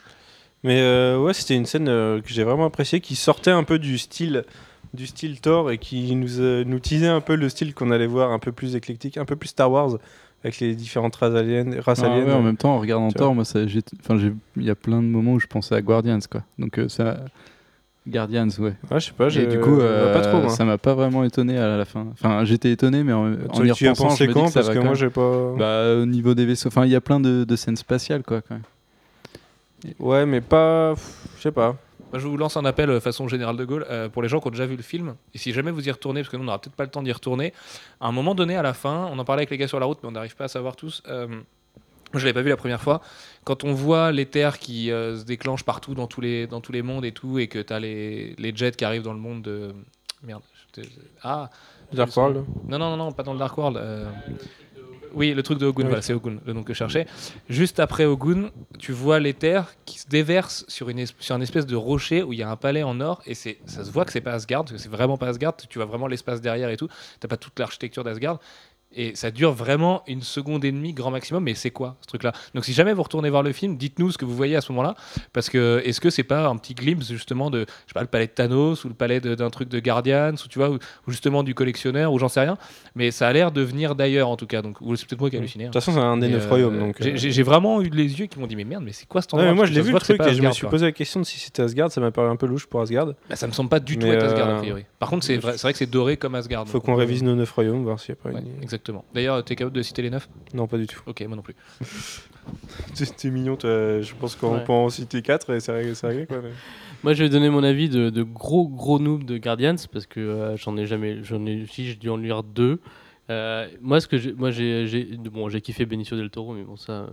Mais euh, ouais, c'était une scène euh, que j'ai vraiment appréciée, qui sortait un peu du style du style Thor et qui nous, euh, nous teasait un peu le style qu'on allait voir un peu plus éclectique, un peu plus Star Wars avec les différentes races aliens. Races Ah aliens. ouais, en même temps, en regardant Thor, moi, ça, j'ai- enfin, j'ai- il y a plein de moments où je pensais à Guardians, quoi. Donc euh, ça, Guardians, ouais. Ouais, je sais pas, du coup, euh, pas trop. moi. ça m'a pas vraiment étonné à la fin. Enfin, j'étais étonné, mais en, en y repensant, pensé je me dis quand que ça Parce va que moi, j'ai pas. Bah, au niveau des vaisseaux, enfin, il y a plein de, de scènes spatiales, quoi, quand même. Ouais, mais pas. Je sais pas. Moi, je vous lance un appel euh, façon générale de Gaulle euh, pour les gens qui ont déjà vu le film. Et si jamais vous y retournez, parce que nous, on n'aura peut-être pas le temps d'y retourner, à un moment donné, à la fin, on en parlait avec les gars sur la route, mais on n'arrive pas à savoir tous. euh, je l'avais pas vu la première fois. Quand on voit l'éther qui euh, se déclenche partout dans tous les, dans tous les mondes et tout, et que tu as les, les jets qui arrivent dans le monde de. Merde. je te- Ah Dark World. Non, non, non, non, pas dans le Dark World. euh, Oui, le truc de Ogun, Oui. voilà, c'est Ogun, le nom que je cherchais. Juste après Ogun, tu vois l'éther qui se déverse sur, une sur un espèce de rocher où il y a un palais en or, et ça se voit que c'est pas Asgard, parce que c'est vraiment pas Asgard, tu vois vraiment l'espace derrière et tout, t'as pas toute l'architecture d'Asgard. Et ça dure vraiment une seconde et demie, grand maximum. Mais c'est quoi ce truc-là? Donc, si jamais vous retournez voir le film, dites-nous ce que vous voyez à ce moment-là. Parce que est-ce que c'est pas un petit glimpse justement de, je sais pas, le palais de Thanos ou le palais de- d'un truc de Guardians ou tu vois, ou, ou justement du collectionneur ou j'en sais rien. Mais ça a l'air de venir d'ailleurs en tout cas. Donc, c'est peut-être moi qui ai halluciné. De hein. toute façon, c'est un des neuf euh, royaumes. Donc, j'ai- euh, vraiment eu les yeux qui m'ont dit mais merde, mais c'est quoi cet Ouais, endroit? moi, je l'ai vu le truc et je me suis quoi. posé la question de si c'était Asgard. Ça m'a paru un peu louche pour Asgard. Bah, ça me semble pas du tout être Asgard euh, a priori. Par contre, c'est vrai, que c'est doré comme Asgard. Faut qu'on on peut- révise nos neuf royaumes, voir s'il n'y a pas Ouais, une. Exactement. D'ailleurs, t'es capable de citer les neuf Non, pas du tout. Ok, moi non plus. T'es mignon, toi. je pense qu'on Ouais. peut en citer 4 et c'est réglé. c'est réglé, quoi, mais- Moi, je vais donner mon avis de, de gros gros noob de Guardians parce que euh, j'en ai jamais, j'en ai, si j'ai dû en lire deux. Euh, moi, ce que j'ai, moi j'ai, j'ai- bon, j'ai kiffé Benicio del Toro, mais bon ça,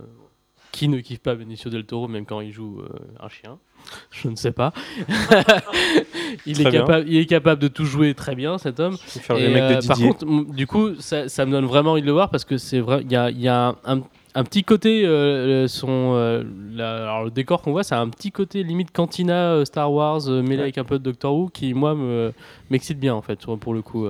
qui ne kiffe pas Benicio del Toro même quand il joue euh, un chien Je ne sais pas. il, est capable, il est capable de tout jouer très bien, cet homme. Faire Et, euh, par contre, du coup, ça, ça me donne vraiment envie de le voir parce que c'est vrai, il y a, il y a un, un petit côté, euh, son, la- alors le décor qu'on voit, a un petit côté limite cantina Star Wars mêlé Ouais. avec un peu de Doctor Who qui, moi, me m'excite bien en fait, pour le coup.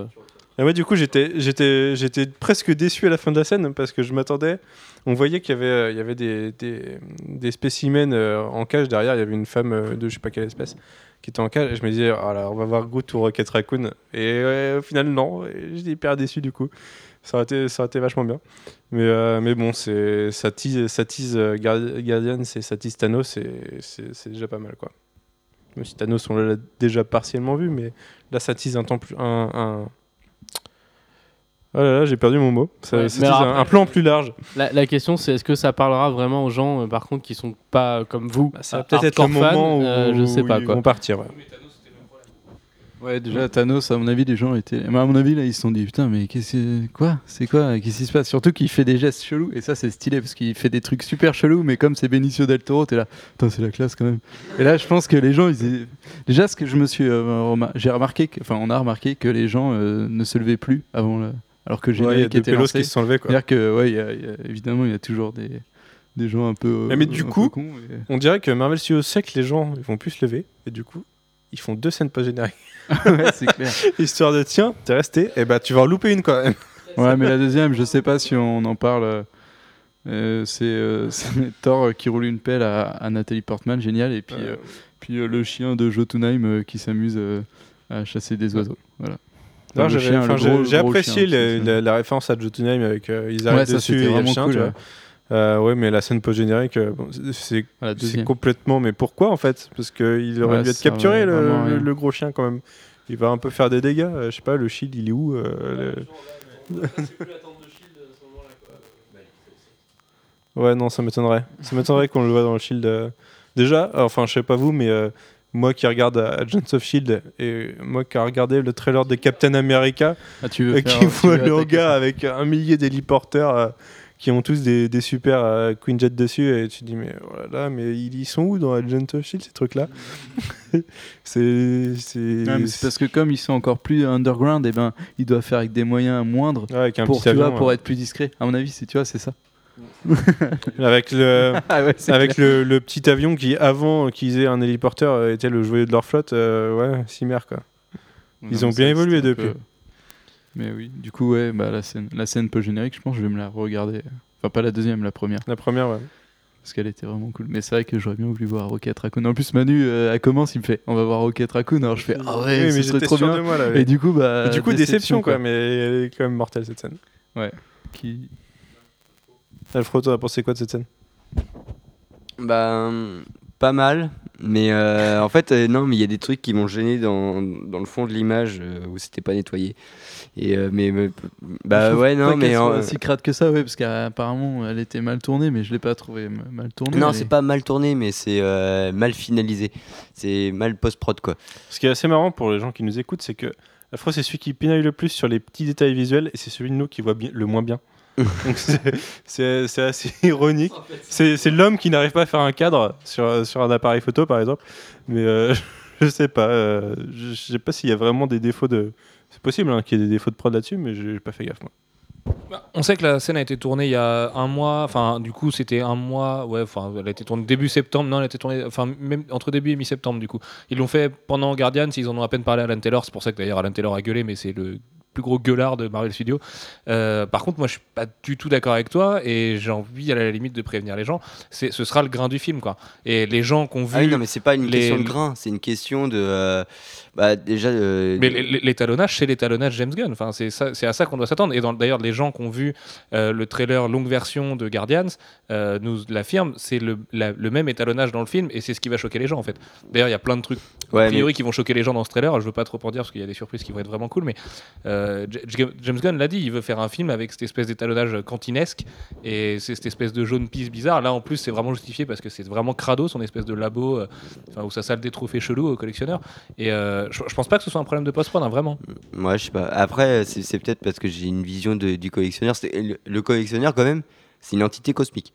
Et moi, du coup, j'étais, j'étais, j'étais presque déçu à la fin de la scène parce que je m'attendais. On voyait qu'il y avait, euh, il y avait des, des, spécimens euh, en cage derrière. Il y avait une femme euh, de je sais pas quelle espèce qui était en cage. Et je me disais, là, on va voir Groot ou Rocket Raccoon. Et ouais, au final, non. J'étais hyper déçu du coup. Ça aurait été, ça aurait été vachement bien. Mais, mais bon, c'est, ça tease, ça tease Guardi- Guardians et ça tease Thanos. et c'est, c'est déjà pas mal quoi. Même si Thanos, on l'a déjà partiellement vu, mais là, ça tease un temps plus. Oh là là, j'ai perdu mon mot. Ouais, alors un, plan plus large. La, la question, c'est est-ce que ça parlera vraiment aux gens, euh, par contre, qui sont pas comme vous ça va peut-être être le moment où, euh, je sais pas ils quoi. vont partir. ouais. Ouais, déjà Thanos, à mon avis, les gens étaient. Mais à mon avis, là, ils se sont dit putain, mais qu'est-ce que- quoi? C'est quoi? Qu'est-ce qui se passe? Surtout qu'il fait des gestes chelous, et ça, c'est stylé parce qu'il fait des trucs super chelous, mais comme c'est Benicio del Toro, t'es là, putain, c'est la classe quand même. Et là, je pense que les gens, ils... déjà, ce que je me suis, euh, remar- j'ai remarqué, que- enfin, on a remarqué que les gens euh, ne se levaient plus avant, le... alors que Ouais, il y a était lancé. qui se sont levés. Quoi. C'est-à-dire que, ouais, y a- y a- évidemment, il y a toujours des, des gens un peu. Mais- mais du coup- cons, et- On dirait que Marvel Studios sait que les gens ils vont plus se lever. Et du coup, ils font deux scènes post-génériques. ouais, c'est clair. Histoire de tiens, t'es resté. Et bah, tu vas en louper une quand même. Ouais, mais la deuxième, je sais pas si on en parle. euh, Euh, c'est euh, Thor qui roule une pelle à, à Nathalie Portman, génial. Et puis, euh, puis le chien de Jotunheim qui s'amuse à chasser des oiseaux. Voilà. Non, le j'avais- chien, enfin, le j'ai gros- j'ai gros apprécié chien, la, la référence à Jotunheim avec euh, ils Ouais, arrivent ça dessus et vraiment chien, cool. ouais. Euh, ouais, mais la scène post-générique, euh, bon, c'est- complètement. Mais pourquoi en fait? Parce qu'il aurait Ouais, dû être capturé, le, le- gros chien quand même. Il va un peu faire des dégâts. euh, je sais pas, le shield il est où euh, le- Ouais, non, ça m'étonnerait. Ça m'étonnerait qu'on le voit dans le Shield. euh. Déjà, enfin, je sais pas vous, mais euh, moi qui regarde euh, Agents of Shield et moi qui a regardé le trailer de Captain America, Ah, tu veux et faire- qui voit le gars avec un millier d'héliporteurs euh, qui ont tous des, des super euh, Queen Jet dessus, et tu te dis, mais voilà, mais ils sont où dans Agents of Shield ces trucs-là? C'est. C'est. Parce que comme ils sont encore plus underground, et ben ils doivent faire avec des moyens moindres Ouais, avec un pour, tu vois, pour être plus discret. À mon avis, c'est tu vois, c'est ça. Avec le. Ah ouais, Avec le, le petit avion qui, avant qu'ils aient un héliporteur, était le joyau de leur flotte, euh, ouais, Cimer quoi. Ils ont bien évolué depuis. peu- Mais oui, du coup, ouais, bah, la scène, la scène peu générique, je pense que je vais me la regarder. Enfin, pas la deuxième, la première, La première, ouais. parce qu'elle était vraiment cool. Mais c'est vrai que j'aurais bien voulu voir Rocket Raccoon. En plus, Manu, euh, elle commence, il me fait On va voir Rocket Raccoon. Alors je fais Ah ouais, Oui, ce mais serait j'étais trop sûr bien. de moi là. Et du coup, bah. Et du coup, déception, quoi. mais elle est quand même mortelle cette scène. Qui... Alfred, t'en as pensé quoi de cette scène? Bah, pas mal. Mais euh, en fait, euh, non, mais il y a des trucs qui m'ont gêné dans, dans le fond de l'image euh, où c'était pas nettoyé. Et, euh, mais, bah ouais, pas non, mais. si crade que ça, ouais, parce qu'apparemment, elle était mal tournée, mais je l'ai pas trouvée m- mal tournée. Non, c'est pas mal tourné, mais c'est euh, mal finalisé. C'est mal post-prod, quoi. Ce qui est assez marrant pour les gens qui nous écoutent, c'est que Alfred, c'est celui qui pinaille le plus sur les petits détails visuels et c'est celui de nous qui voit bien, le moins bien. C'est- assez ironique. C'est l'homme qui n'arrive pas à faire un cadre sur, un appareil photo, par exemple. Mais euh, je sais pas. euh, je sais pas s'il y a vraiment des défauts de. C'est possible hein, qu'il y ait des défauts de prod là-dessus, mais j'ai pas fait gaffe, On sait que la scène a été tournée il y a un mois, enfin du coup c'était un mois, ouais, enfin elle a été tournée début septembre, non elle a été tournée, enfin même entre début et mi-septembre du coup. Ils l'ont fait pendant Guardians, ils en ont à peine parlé à Alan Taylor, c'est pour ça que d'ailleurs Alan Taylor a gueulé, mais c'est le plus gros gueulard de Marvel Studios. Euh, par contre moi je suis pas du tout d'accord avec toi et j'ai envie à la limite de prévenir les gens, c'est ce sera le grain du film quoi. Et les gens qui ont vu... Ah oui, non, mais c'est pas une les- question de grain, c'est une question de. euh, bah, déjà. euh, Mais l'étalonnage, c'est l'étalonnage James Gunn. Enfin, c'est à ça qu'on doit s'attendre. Et d'ailleurs, les gens qui ont vu euh, le trailer longue version de Guardians euh, nous l'affirment. C'est le, la- le même étalonnage dans le film et c'est ce qui va choquer les gens en fait. D'ailleurs, il y a plein de trucs a ouais, mais- priori qui vont choquer les gens dans ce trailer. Je veux pas trop en dire parce qu'il y a des surprises qui vont être vraiment cool. Mais James Gunn l'a dit, il veut faire un film avec cette espèce d'étalonnage cantinesque et c'est cette espèce de jaune pisse bizarre. Là, en plus, c'est vraiment justifié parce que c'est vraiment crado son espèce de labo où ça sale des trophées chelous aux collectionneurs. Et euh, je, je pense pas que ce soit un problème de post-prod, hein, vraiment. Moi, je sais pas. Après, c'est peut-être parce que j'ai une vision de- du collectionneur. Le, le collectionneur, quand même, c'est une entité cosmique.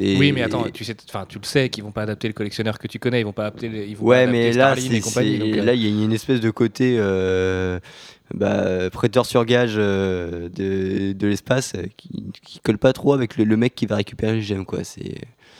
Oui, mais attends, tu, sais, tu le sais qu'ils vont pas adapter le collectionneur que tu connais, ils vont pas adapter, les- ils vont Ouais, mais là, et compagnie. donc, euh, là, il y a une espèce de côté euh, bah, prêteur sur gage euh, de, de l'espace euh, qui, qui colle pas trop avec le, le mec qui va récupérer les gemmes, quoi. C'est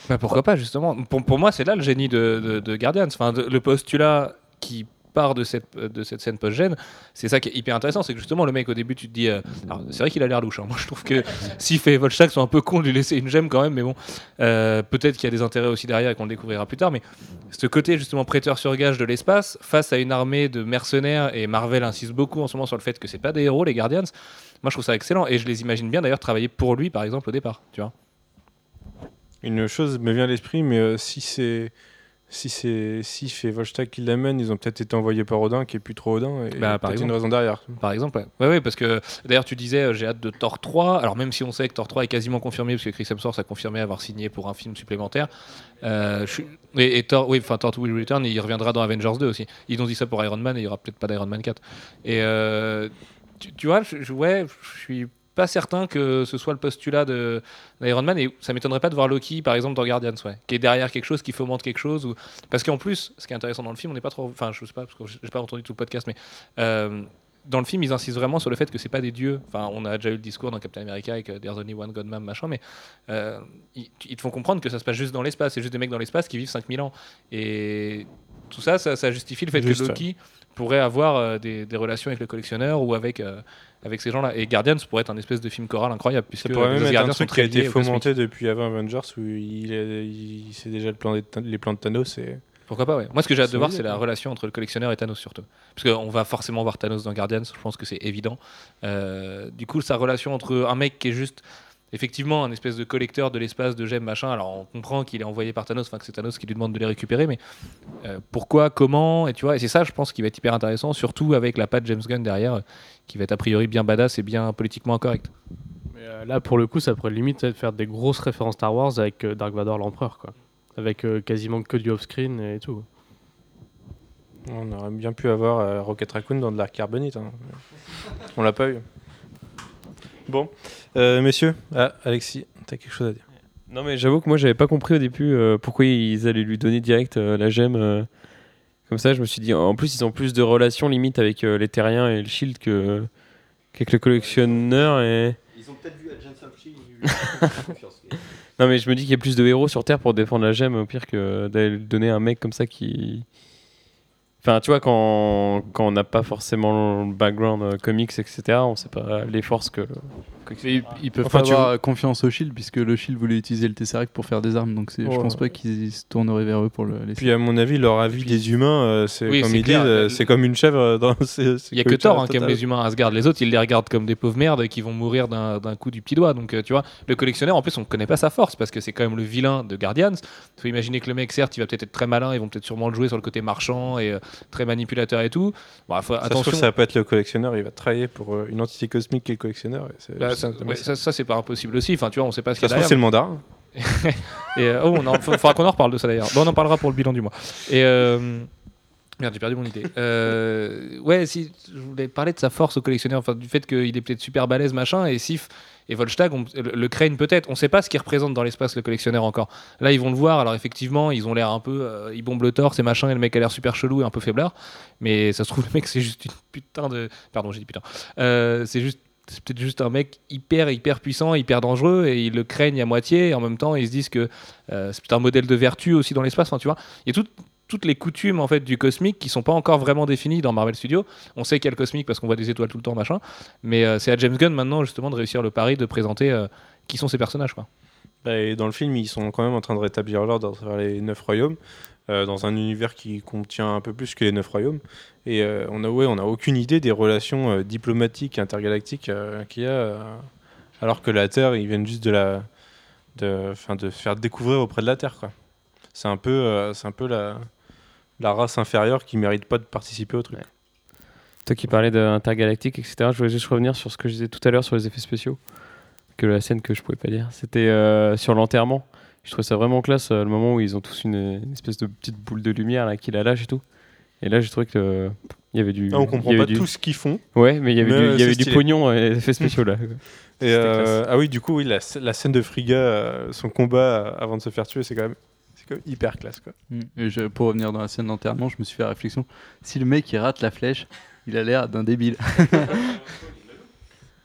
bah, pourquoi pas, justement. Pour, pour moi, c'est là le génie de, de, de Guardians. Enfin, le postulat qui part de cette, de cette scène post-gène, c'est ça qui est hyper intéressant. C'est que justement, le mec, au début, tu te dis. euh, c'est vrai qu'il a l'air louche. hein. Moi, je trouve que s'il fait Volstagg, sont un peu con de lui laisser une gemme quand même, mais bon. euh, Peut-être qu'il y a des intérêts aussi derrière et qu'on le découvrira plus tard. Mais ce côté, justement, prêteur sur gage de l'espace, face à une armée de mercenaires, et Marvel insiste beaucoup en ce moment sur le fait que c'est pas des héros, les Guardians. Moi, je trouve ça excellent. Et je les imagine bien d'ailleurs travailler pour lui, par exemple, au départ. Tu vois. Une chose me vient à l'esprit, mais euh, si c'est. Si c'est si fait Volstagg qui l'amène, ils ont peut-être été envoyés par Odin, qui est plus trop Odin, et Bah, par peut-être une exemple. raison derrière. Par exemple, ouais. Ouais, ouais, parce que d'ailleurs, tu disais, euh, j'ai hâte de Thor 3. Alors, même si on sait que Thor 3 est quasiment confirmé, parce que Chris Hemsworth a confirmé avoir signé pour un film supplémentaire. euh, je et, et Thor, oui, enfin, Thor Will Return, il reviendra dans Avengers 2 aussi. Ils ont dit ça pour Iron Man et il y aura peut-être pas d'Iron Man 4. Et euh, tu, tu vois, je, je- ouais, je suis pas certain que ce soit le postulat d'Iron Man et ça m'étonnerait pas de voir Loki par exemple dans Guardians ouais, qui est derrière quelque chose qui fomente quelque chose ou parce qu'en plus ce qui est intéressant dans le film on n'est pas trop enfin je sais pas parce que j'ai pas entendu tout le podcast mais euh, dans le film, ils insistent vraiment sur le fait que c'est pas des dieux. Enfin, on a déjà eu le discours dans Captain America avec euh, There's only one God man, machin, mais euh, ils, ils te font comprendre que ça se passe juste dans l'espace. C'est juste des mecs dans l'espace qui vivent 5000 ans. Et tout ça, ça, ça justifie le fait Juste, que Loki pourrait avoir euh, des, des relations avec le collectionneur ou avec, euh, avec ces gens-là. Et Guardians pourrait être un espèce de film choral incroyable, puisque Ça pourrait même être un truc qui a été fomenté depuis avant Avengers où il, il sait déjà le plan des les plans de Thanos et Pourquoi pas, ouais. Moi, ce que j'ai hâte de voir, c'est la relation entre le collectionneur et Thanos, surtout. Parce qu'on va forcément voir Thanos dans Guardians, je pense que c'est évident. Euh, du coup, sa relation entre un mec qui est juste, effectivement, un espèce de collecteur de l'espace, de gemmes, machin. Alors, on comprend qu'il est envoyé par Thanos, enfin, que c'est Thanos qui lui demande de les récupérer, mais euh, pourquoi, comment, et tu vois, et c'est ça, je pense, qui va être hyper intéressant, surtout avec la patte James Gunn derrière, euh, qui va être a priori bien badass et bien politiquement incorrect. Mais, euh, là, pour le coup, ça pourrait limite être faire des grosses références Star Wars avec euh, Dark Vador l'empereur, quoi. Avec euh, quasiment que du off-screen et tout. on aurait bien pu avoir euh, Rocket Raccoon dans de la carbonite. hein. On l'a pas eu. Bon, Euh, messieurs, ah, Alexis, t'as quelque chose à dire? Non mais j'avoue que moi j'avais pas compris au début euh, pourquoi ils allaient lui donner direct euh, la gemme. euh, comme ça, je me suis dit, en plus ils ont plus de relations limite avec euh, les terriens et le shield que qu'avec le collectionneur et. Ils ont peut-être vu Agents of Shield. Non mais je me dis qu'il y a plus de héros sur Terre pour défendre la gemme au pire que d'aller le donner à un mec comme ça qui. Enfin, tu vois, quand, quand on n'a pas forcément le background euh, comics, etc., on sait pas les forces que. Mais ils, ils peuvent Enfin, pas tu avoir confiance au Shield puisque le Shield voulait utiliser le Tesseract pour faire des armes, donc c'est- je Ouais. pense pas qu'ils se tourneraient vers eux pour le laisser. Puis à mon avis, leur avis des humains, euh, c'est Oui, comme ils clair. disent, euh, c'est comme une chèvre euh, dans. Il y a que Thor chèvre hein, qui aime les humains à Asgard. Les autres, ils les regardent comme des pauvres merdes qui vont mourir d'un d'un coup du petit doigt. Donc, euh, tu vois, le collectionneur, en plus, on ne connaît pas sa force parce que c'est quand même le vilain de Guardians. Il faut imaginer que le mec, certes, il va peut-être être très malin. Ils vont peut-être sûrement le jouer sur le côté marchand et euh, très manipulateur et tout. Bon, faut- Ça se trouve, attention. ça va pas être le collectionneur, il va travailler pour euh, une entité cosmique qui est le collectionneur. et c'est- Bah, ça, c'est- ouais, ça, ça, c'est pas impossible aussi. Enfin, tu vois, on sait pas ce qu'il ça y a trouve, c'est le mandarin. Et, euh, oh, il faudra qu'on en reparle de ça d'ailleurs. Bon, on en parlera pour le bilan du mois. Et euh, merde, j'ai perdu mon idée. Euh, ouais, si je voulais parler de sa force au collectionneur, enfin du fait qu'il est peut-être super balèze machin, et Sif et Volstagg, on- le, craignent peut-être. On sait pas ce qu'il représente dans l'espace le collectionneur encore. Là, ils vont le voir. Alors effectivement, ils ont l'air un peu, euh, ils bombent le torse et machin, et le mec a l'air super chelou et un peu faiblard. Mais ça se trouve le mec c'est juste une putain de, pardon, j'ai dit putain. Euh, c'est juste peut-être juste un mec hyper hyper puissant, hyper dangereux et ils le craignent à moitié et en même temps ils se disent que c'est un modèle de vertu aussi dans l'espace, enfin, tu vois. Il y a tout- toutes les coutumes en fait du cosmique qui sont pas encore vraiment définies dans Marvel Studios. On sait qu'il y a le cosmique parce qu'on voit des étoiles tout le temps machin, mais euh, c'est à James Gunn maintenant justement de réussir le pari de présenter euh, qui sont ces personnages. Bah, et dans le film, ils sont quand même en train de rétablir l'ordre à les neuf royaumes, euh, dans un univers qui contient un peu plus que les neuf royaumes. Et on a ouais, aucune idée des relations diplomatiques intergalactiques qu'il y a, alors que la Terre, ils viennent juste de la, de, faire découvrir auprès de la Terre. C'est un peu, c'est un peu la, la race inférieure qui mérite pas de participer au truc. Ouais. Toi qui parlais d'intergalactique, etc., je voulais juste revenir sur ce que je disais tout à l'heure sur les effets spéciaux. Que la scène que je pouvais pas dire. C'était euh, sur l'enterrement. Je trouvais ça vraiment classe, euh, le moment où ils ont tous une, une espèce de petite boule de lumière là, qui la lâche et tout. Et là, j'ai trouvé que euh, il y avait du. Ah, on comprend avait pas du- tout ce qu'ils font. Ouais, mais il y avait du, il y avait du pognon dans les effets spéciaux là. Et euh, ah oui, du coup, oui, la, la scène de Frigga, euh, son combat avant de se faire tuer, c'est quand même, c'est même hyper classe, quoi. Mm. Et je- pour revenir dans la scène d'enterrement, je me suis fait la réflexion si le mec il rate la flèche, il a l'air d'un débile.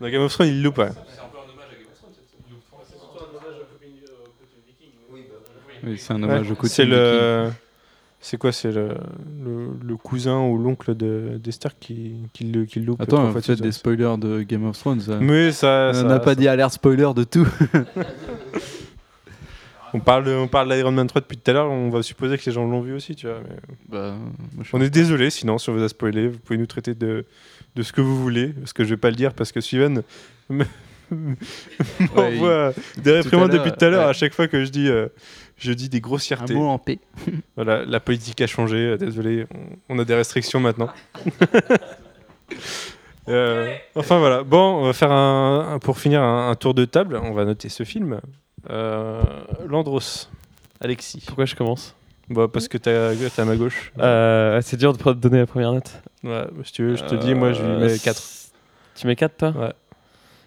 Dans Game of Thrones, il loupe. ouais. Oui, c'est un hommage Ouais, au côté C'est le. C'est quoi C'est le, le, le cousin ou l'oncle de d'Esther qui, qui, le, qui le loupe. Attends, en fait de des spoilers de Game of Thrones. ça. Mais ça. on n'a pas ça- dit alerte spoiler de tout. On parle, de- on parle d'Iron Man 3 depuis tout à l'heure, on va supposer que les gens l'ont vu aussi, tu vois. mais- Bah, moi, On est désolé, sinon, si on vous a spoilé, vous pouvez nous traiter de, de ce que vous voulez, parce que je vais pas le dire, parce que Steven me- m'envoie des réprimandes depuis tout à l'heure ouais. à chaque fois que je dis, euh, je dis des un grossièretés. mot en paix. Voilà, la politique a changé, euh, désolé, on, on a des restrictions maintenant. Euh, enfin voilà, bon, on va faire un, un- pour finir un, un tour de table, on va noter ce film. Euh, Landros, Alexis, Pourquoi je commence Bah, parce que t'as t'es à ma gauche. Euh, C'est dur de pre- donner la première note. Ouais, si tu veux, je te dis, moi je lui Euh, mets 4. Tu mets 4 toi Ouais.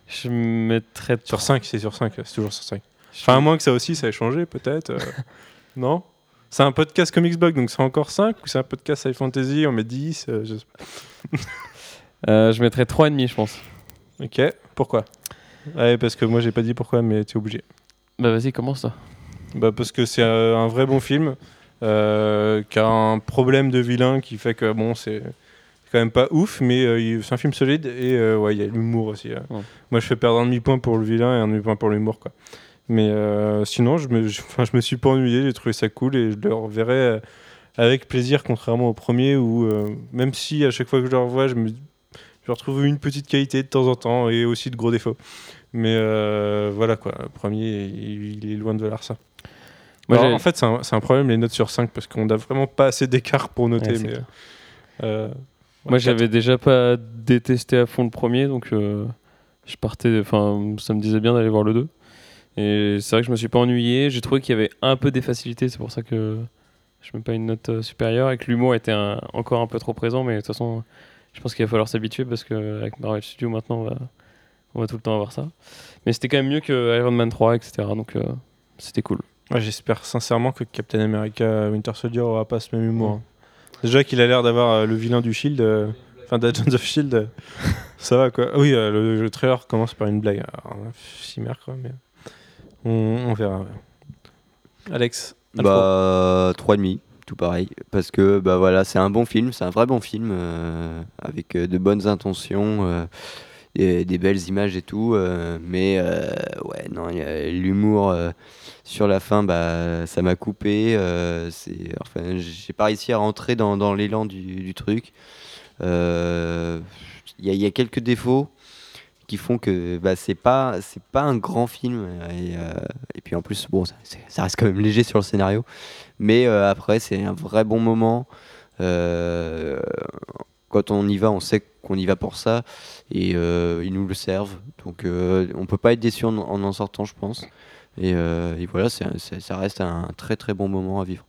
Je mettrais Sur 5, c'est sur 5, c'est toujours sur 5. Enfin, à moins que ça aussi, ça ait changé peut-être. euh, non? C'est un podcast Comics Blog, donc c'est encore 5 ou c'est un podcast High Fantasy, on met 10 euh, je pas. Euh, je mettrais 3,5 je pense. Ok, pourquoi? Ouais, parce que moi j'ai pas dit pourquoi, mais t'es obligé. Bah vas-y, commence toi. Bah, parce que c'est euh, un vrai bon film. euh, qui a un problème de vilain qui fait que bon, c'est quand même pas ouf, mais euh, c'est un film solide et ouais, il y a l'humour aussi. Ouais. Moi, je fais perdre un demi-point pour le vilain et un demi-point pour l'humour, quoi. Mais sinon, je me, je, je me suis pas ennuyé, j'ai trouvé ça cool et je le reverrai avec plaisir, contrairement au premier où même si à chaque fois que je le revois, je me je retrouve une petite qualité de temps en temps et aussi de gros défauts. Mais euh, voilà quoi, le premier, il, il est loin de valoir ça. Moi, Alors, en fait, c'est un, problème les notes sur 5 parce qu'on n'a vraiment pas assez d'écart pour noter. Ouais, mais, clair. euh, Moi, j'avais déjà pas détesté à fond le premier, donc euh, je partais. Enfin, ça me disait bien d'aller voir le 2. Et c'est vrai que je me suis pas ennuyé. J'ai trouvé qu'il y avait un peu des facilités, c'est pour ça que je mets pas une note euh, supérieure et que l'humour était un- encore un peu trop présent. Mais de toute façon, je pense qu'il va falloir s'habituer parce que avec Marvel Studios maintenant, on va, on va tout le temps avoir ça. Mais c'était quand même mieux que Iron Man 3, etc. Donc euh, c'était cool. ouais, J'espère sincèrement que Captain America Winter Soldier aura pas ce même humour. hein. Déjà qu'il a l'air d'avoir euh, le vilain du Shield, euh, enfin d'Agents of Shield, euh, ça va quoi. Oui, euh, le, le trailer commence par une blague. Alors, euh, chimère quoi, mais on, on verra. ouais. Alex, Alfro. Bah, 3,5, tout pareil. Parce que bah, voilà, c'est un bon film, c'est un vrai bon film, euh, avec euh, de bonnes intentions, des belles images et tout. euh, mais euh, ouais, non, l'humour euh, sur la fin, bah, ça m'a coupé. c'est, enfin, j'ai pas réussi à rentrer dans, l'élan du, truc. Il y, a- quelques défauts qui font que bah, c'est pas c'est pas un grand film et, puis en plus bon ça, reste quand même léger sur le scénario mais après c'est un vrai bon moment quand on y va on sait qu'on y va pour ça et euh, ils nous le servent donc euh, on peut pas être déçu en en, sortant je pense et, euh, voilà c'est ça reste un très très bon moment à vivre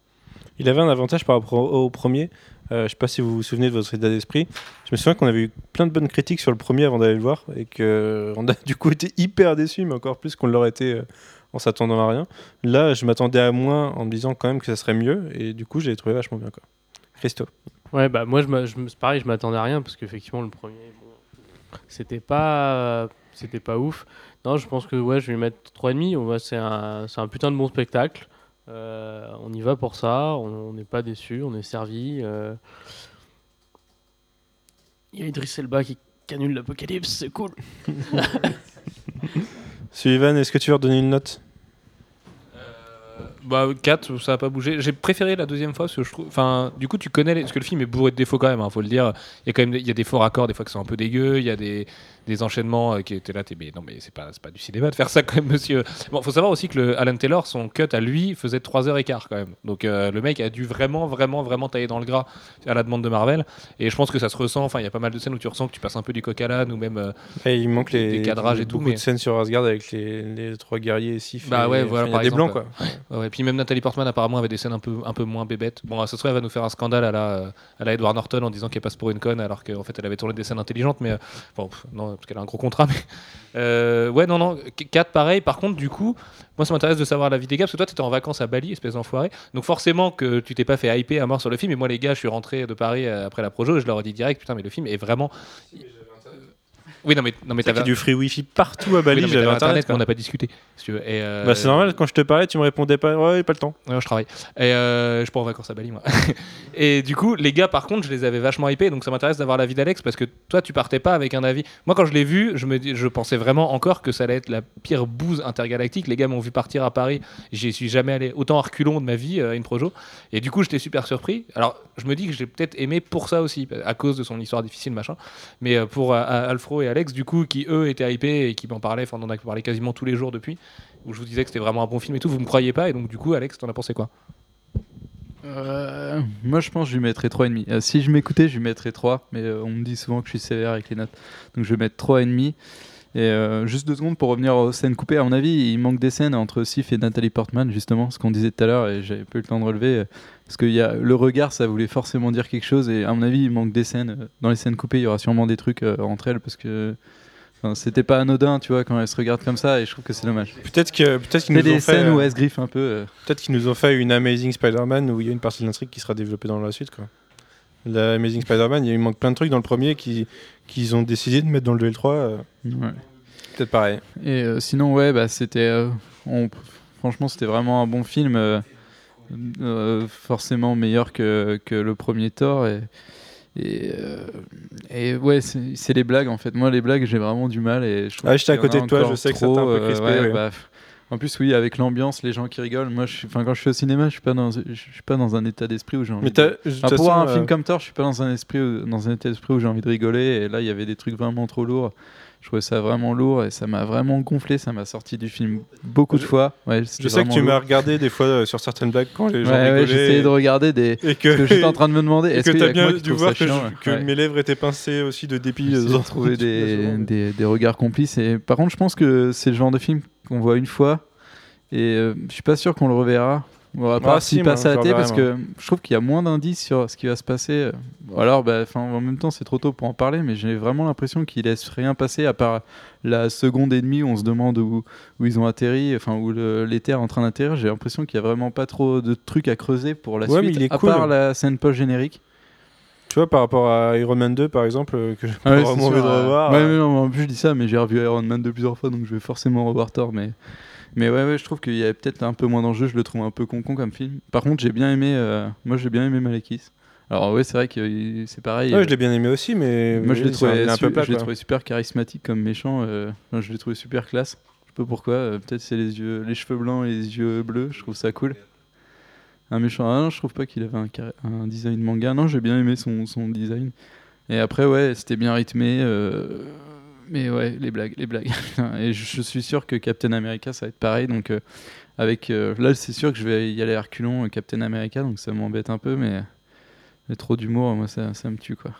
Il avait un avantage par rapport au, premier. Euh, je sais pas si vous vous souvenez de votre état d'esprit. Je me souviens qu'on avait eu plein de bonnes critiques sur le premier avant d'aller le voir et qu'on a du coup été hyper déçus, mais encore plus qu'on l'aurait été en s'attendant à rien. Là, je m'attendais à moins en me disant quand même que ça serait mieux et du coup, j'ai trouvé vachement bien. Quoi. Christo. Ouais, bah moi, je m'a- je me- c'est pareil, je m'attendais à rien parce qu'effectivement, le premier, bon, c'était pas, c'était pas ouf. Non, je pense que ouais, je vais lui mettre 3,5. On va- C'est un, c'est un putain de bon spectacle. Euh, on y va pour ça. On on n'est pas déçu. On est servi. euh. Il y a Idriss Elba qui canule l'apocalypse, c'est cool. Sullivan, est-ce que tu veux redonner une note? Bah 4, ça a pas bougé. J'ai préféré la deuxième fois parce que je trouve. Enfin, du coup, tu connais les... parce que le film est bourré de défauts quand même. hein, faut le dire. Il y a quand même des... il y a des faux raccords, des fois qui sont un peu dégueux. Il y a des, des enchaînements euh, qui étaient là. T'es mais non mais c'est pas c'est pas du cinéma de faire ça quand même, monsieur. Bon, faut savoir aussi que le Alan Taylor, son cut à lui faisait 3 heures et quart quand même. Donc euh, le mec a dû vraiment vraiment vraiment tailler dans le gras à la demande de Marvel. Et je pense que ça se ressent. Enfin, il y a pas mal de scènes où tu ressens que tu passes un peu du coq à l'âne ou même. euh, Et Il manque les Des cadrages et tout, beaucoup mais- de scènes sur Asgard avec les, les trois guerriers et Sif. Bah et- ouais, enfin, voilà, il y a par des exemple, blancs quoi. Ouais, ouais. Puis même Nathalie Portman apparemment avait des scènes un peu, un peu moins bébêtes. Bon, ce serait elle va nous faire un scandale à la, à la Edward Norton en disant qu'elle passe pour une conne alors qu'en fait elle avait tourné des scènes intelligentes. Mais bon, pff, non, parce qu'elle a un gros contrat. Mais euh, ouais, non, non, 4 pareil. Par contre, du coup, moi ça m'intéresse de savoir la vie des gars parce que toi t'étais en vacances à Bali, espèce d'enfoiré. Donc forcément que tu t'es pas fait hyper à mort sur le film. Et moi, les gars, je suis rentré de Paris euh, après la projo et je leur ai dit direct, putain, mais le film est vraiment. Oui, non, mais, non, mais t'avais du free wifi partout à Bali, oui, j'avais internet. mais on n'a pas discuté. si euh, Bah, c'est normal, quand je te parlais, tu me répondais pas. Ouais, pas le temps. Ouais, je travaille. Et euh, je pars en vacances à Bali, moi. et du coup, les gars, par contre, je les avais vachement hypés. Donc ça m'intéresse d'avoir l'avis d'Alex parce que toi, tu partais pas avec un avis. Moi, quand je l'ai vu, je, me je pensais vraiment encore que ça allait être la pire bouse intergalactique. Les gars m'ont vu partir à Paris. J'y suis jamais allé autant à reculons de ma vie euh, à une projo. Et du coup, j'étais super surpris. Alors, je me dis que j'ai peut-être aimé pour ça aussi, à cause de son histoire difficile, machin. Mais pour Alfro et Alex, du coup, qui eux étaient hypés et qui m'en parlaient, enfin, on en a parlé quasiment tous les jours depuis, où je vous disais que c'était vraiment un bon film et tout, vous me croyez pas. Et donc, du coup, Alex, t'en as pensé quoi? Euh, moi, je pense que je lui mettrais 3,5. Euh, si je m'écoutais, je lui mettrais 3. Mais euh, on me dit souvent que je suis sévère avec les notes. Donc, je vais mettre 3,5. Et euh, juste deux secondes pour revenir aux scènes coupées. À mon avis, il manque des scènes entre Sif et Nathalie Portman, justement, ce qu'on disait tout à l'heure, et j'avais pas eu le temps de relever. Parce que y a, le regard, ça voulait forcément dire quelque chose. Et à mon avis, il manque des scènes. Dans les scènes coupées, il y aura sûrement des trucs euh, entre elles. Parce que c'était pas anodin, tu vois, quand elles se regardent comme ça. Et je trouve que c'est dommage. Peut-être que peut-être qu'ils nous ont des fait. scènes où euh, elles se griffent un peu. euh, Peut-être qu'ils nous ont fait une Amazing Spider-Man où il y a une partie de l'intrigue qui sera développée dans la suite. Quoi. La Amazing Spider-Man, il manque plein de trucs dans le premier qui- qu'ils ont décidé de mettre dans le L3. euh, ouais. Peut-être pareil. Et sinon, ouais, bah, c'était. on- Franchement, c'était vraiment un bon film. Euh, euh, forcément meilleur que, que le premier Thor. Et, et, euh, et ouais, c'est les blagues en fait. Moi, les blagues, j'ai vraiment du mal. Et je Ah, j'étais à côté de toi, je sais que ça t'a un peu trop, crispé, ouais, ouais. bah, en plus, oui, avec l'ambiance, les gens qui rigolent. Moi, je suis, quand je suis au cinéma, je suis pas dans, je suis pas dans un état d'esprit où j'ai envie. Mais de- Enfin, pour un euh, film comme Thor, je suis pas dans un esprit, où- dans un état d'esprit où j'ai envie de rigoler. Et là, il y avait des trucs vraiment trop lourds. Je trouvais ça vraiment lourd et ça m'a vraiment gonflé. Ça m'a sorti du film beaucoup de Je- fois. Ouais, Je sais que tu m'as regardé des fois euh, sur certaines blagues quand les gens Ouais, ouais, j'essayais de regarder des. et que j'étais en train de me demander. Est-ce que que bien moi qui dû voir que, je- chiant, que ouais. mes lèvres étaient pincées aussi de dépit. Des, souvent, mais- des, des regards complices. Et par contre, je pense que c'est le genre de film qu'on voit une fois. Et euh, je suis pas sûr qu'on le reverra. On va pas Ah, si, s'il moi, passe à la télé parce que je trouve qu'il y a moins d'indices sur ce qui va se passer. Alors, bah, en même temps, c'est trop tôt pour en parler, mais j'ai vraiment l'impression qu'il laisse rien passer à part la seconde et demie où on se demande où, où ils ont atterri, enfin où le- est en train d'atterrir. J'ai l'impression qu'il y a vraiment pas trop de trucs à creuser pour la Ouais, mais suite, il est à cool. part la scène post-générique. Tu vois, par rapport à Iron Man 2, par exemple, euh, que j'ai Ah ouais, vraiment envie de revoir. Ouais, euh, mais non, en plus je dis ça, mais j'ai revu Iron Man 2 plusieurs fois, donc je vais forcément revoir Thor. Mais, mais ouais, ouais, je trouve qu'il y avait peut-être un peu moins d'enjeux. Je le trouve un peu con-con comme film. Par contre, j'ai bien aimé. euh, moi, j'ai bien aimé Malekith. Alors ouais, c'est vrai que euh, c'est pareil. Ouais, euh, je l'ai bien aimé aussi, mais moi, je l'ai un- trouvé, un peu plat. je l'ai trouvé super charismatique comme méchant. euh, enfin, je l'ai trouvé super classe. Je sais pas pourquoi. peut-être c'est les yeux, les cheveux blancs et les yeux bleus. Je trouve ça cool. Un méchant. Ah non, je trouve pas qu'il avait un, design manga. Non, j'ai bien aimé son, son design. Et après, ouais, c'était bien rythmé. Mais ouais, les blagues, les blagues. et je, je suis sûr que Captain America, ça va être pareil. Donc, euh, avec euh, là, c'est sûr que je vais y aller à reculons, euh, Captain America. Donc, ça m'embête un peu, mais, mais trop d'humour, moi, ça, ça me tue, quoi.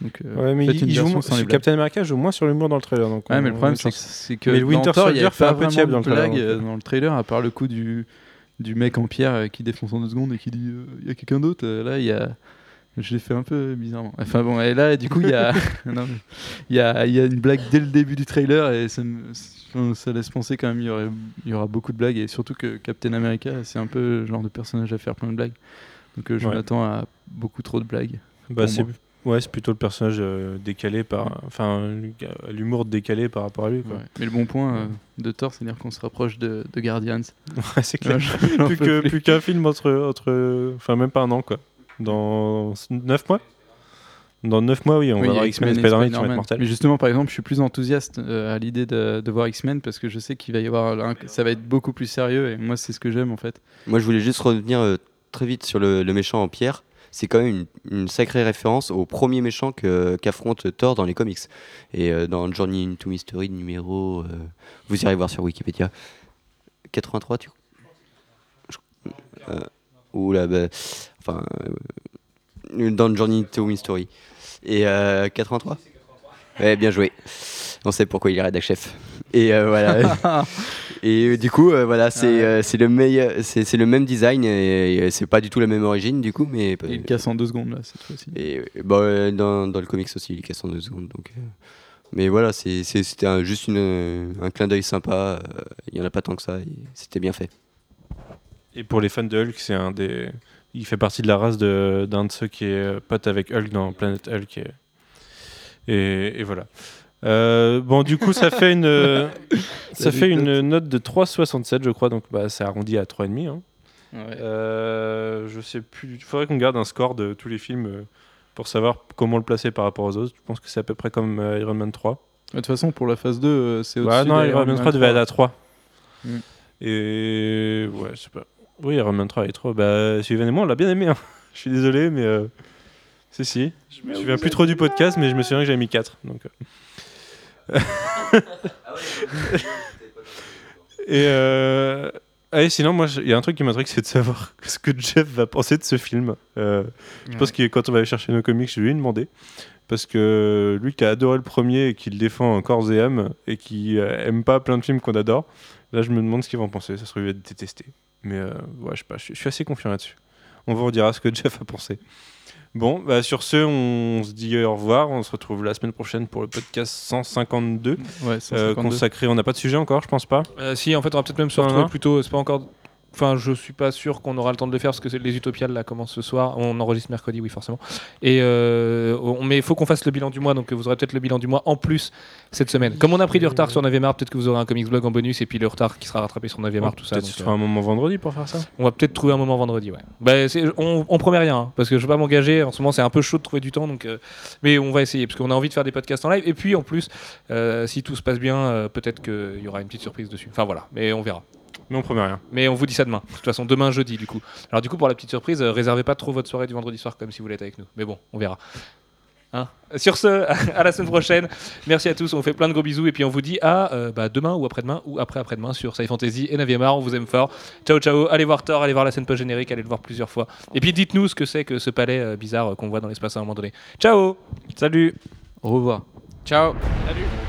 Donc, euh, Ouais, mais il, joue. Captain America joue moins sur l'humour dans le trailer. Donc Ouais, on- mais le problème, c'est que, Mais dans Winter Thor, il y Soldier a fait pas un peu vraiment tiède de dans le trailer, blague dans le trailer, à part le coup du, du mec en pierre euh, qui défonce en deux secondes et qui dit euh, il y a quelqu'un d'autre. euh, Là, il y a. Je l'ai fait un peu bizarrement. Enfin bon, et là, du coup, il y a, y a, y a une blague dès le début du trailer et ça, me- ça- ça laisse penser quand même il y, aurait, il y aura beaucoup de blagues et surtout que Captain America, c'est un peu le genre de personnage à faire plein de blagues. Donc euh, je Ouais. m'attends à beaucoup trop de blagues. Bah, c'est ouais, c'est plutôt le personnage euh, décalé par, enfin, l'humour décalé par rapport à lui. Quoi. Ouais. Mais le bon point euh, de Thor, c'est-à-dire qu'on se rapproche de, de Guardians. C'est clair. Plus qu'un film entre entre, enfin même pas un an quoi. Dans 9 mois? Dans 9 mois, oui, on Oui, va voir X-Men Spider-Man qui vont être Spider-Man. mortels. Mais justement, par exemple, je suis plus enthousiaste euh, à l'idée de, de voir X-Men parce que je sais qu'il va y avoir, un- ça va être beaucoup plus sérieux et moi, c'est ce que j'aime en fait. Moi, je voulais juste revenir euh, très vite sur le, le méchant en pierre. C'est quand même une, une sacrée référence au premier méchant qu'affronte Thor dans les comics. Et euh, dans Journey into Mystery numéro. euh, vous irez voir sur Wikipédia. 83, tu Je- euh, Oula, bah, enfin. euh, dans Journey into Mystery. Et euh, 83 Ouais, bien joué. On sait pourquoi il est rédac chef. Et euh, voilà. Et euh, du coup, euh, voilà, c'est euh, c'est le meilleur, c'est le même design et, et c'est pas du tout la même origine du coup, mais Et il casse en deux secondes là cette fois-ci. et euh, bah, euh, dans, dans le comics aussi, il casse en deux secondes. Donc, euh, mais voilà, c'était un- juste une, un clin d'œil sympa. euh, Il y en a pas tant que ça. C'était bien fait. Et pour les fans de Hulk, c'est un des. Il fait partie de la race d'un de, ceux qui est euh, pote avec Hulk dans Planet Hulk. Et, et, et voilà. Euh, bon, du coup, ça fait une, euh, ça fait une note de 3,67, je crois. Donc, bah, c'est arrondi à 3,5. Hein. Euh, je sais plus. Il faudrait qu'on garde un score de tous les films euh, pour savoir comment le placer par rapport aux autres. Je pense que c'est à peu près comme euh, Iron Man 3. De toute façon, pour la phase 2, euh, c'est Ouais, au-dessus non, d'Iron Iron Man Man 3 devait aller à 3. Mm. Et ouais, je sais pas. Oui, Iron Man 3 est trop. Bah, Sylvain et moi, on l'a bien aimé. hein. Je suis désolé, mais. euh, Si, si. Je me souviens plus trop du podcast, mais je me souviens que j'avais mis 4. Donc, euh. et. Euh... Ah, et sinon, moi, il y a un truc qui m'intrigue, c'est de savoir ce que Jeff va penser de ce film. Euh, je pense que quand on va aller chercher nos comics, je vais lui demander. Parce que lui qui a adoré le premier et qui le défend en corps et âme, et qui euh, aime pas plein de films qu'on adore, là je me demande ce qu'il va en penser. Ça se trouve, il va être détesté. Mais euh, ouais, je sais pas, je suis- assez confiant là-dessus. On vous redira ce que Jeff a pensé. Bon, bah, sur ce, on se dit au revoir. On se retrouve la semaine prochaine pour le podcast 152. Ouais, euh, 152. consacré. On n'a pas de sujet encore, je pense pas. Euh, si, en fait, on va peut-être même se retrouver non. plutôt. C'est pas encore Enfin, je suis pas sûr qu'on aura le temps de le faire parce que les Utopiales là commencent ce soir. On enregistre mercredi, oui, forcément. Et euh, on- mais il faut qu'on fasse le bilan du mois, donc vous aurez peut-être le bilan du mois en plus cette semaine. Comme on a pris du retard sur 9 art, peut-être que vous aurez un comics blog en bonus et puis le retard qui sera rattrapé sur 9 art, tout ça. Peut-être que ce euh, un moment vendredi pour faire ça. on va peut-être trouver un moment vendredi, ouais. Bah, on, on promet rien, hein, parce que je vais pas m'engager. En ce moment, c'est un peu chaud de trouver du temps, donc. euh, mais on va essayer, parce qu'on a envie de faire des podcasts en live. Et puis, en plus, euh, si tout se passe bien, peut-être qu'il y aura une petite surprise dessus. Enfin voilà, mais on verra. Mais on promet rien. Mais on vous dit ça demain. De toute façon, demain jeudi, du coup. Alors du coup, pour la petite surprise, euh, réservez pas trop votre soirée du vendredi soir, comme si vous voulez être avec nous. Mais bon, on verra. Hein Sur ce, à la semaine prochaine. Merci à tous. On vous fait plein de gros bisous et puis on vous dit à euh, bah, demain ou après-demain ou après après-demain sur Sci Fantasy et 9 art. On vous aime fort. Ciao ciao. Allez voir Thor, allez voir la scène post générique, allez le voir plusieurs fois. Et puis dites-nous ce que c'est que ce palais euh, bizarre qu'on voit dans l'espace à un moment donné. Ciao. Salut Au revoir. Ciao Salut.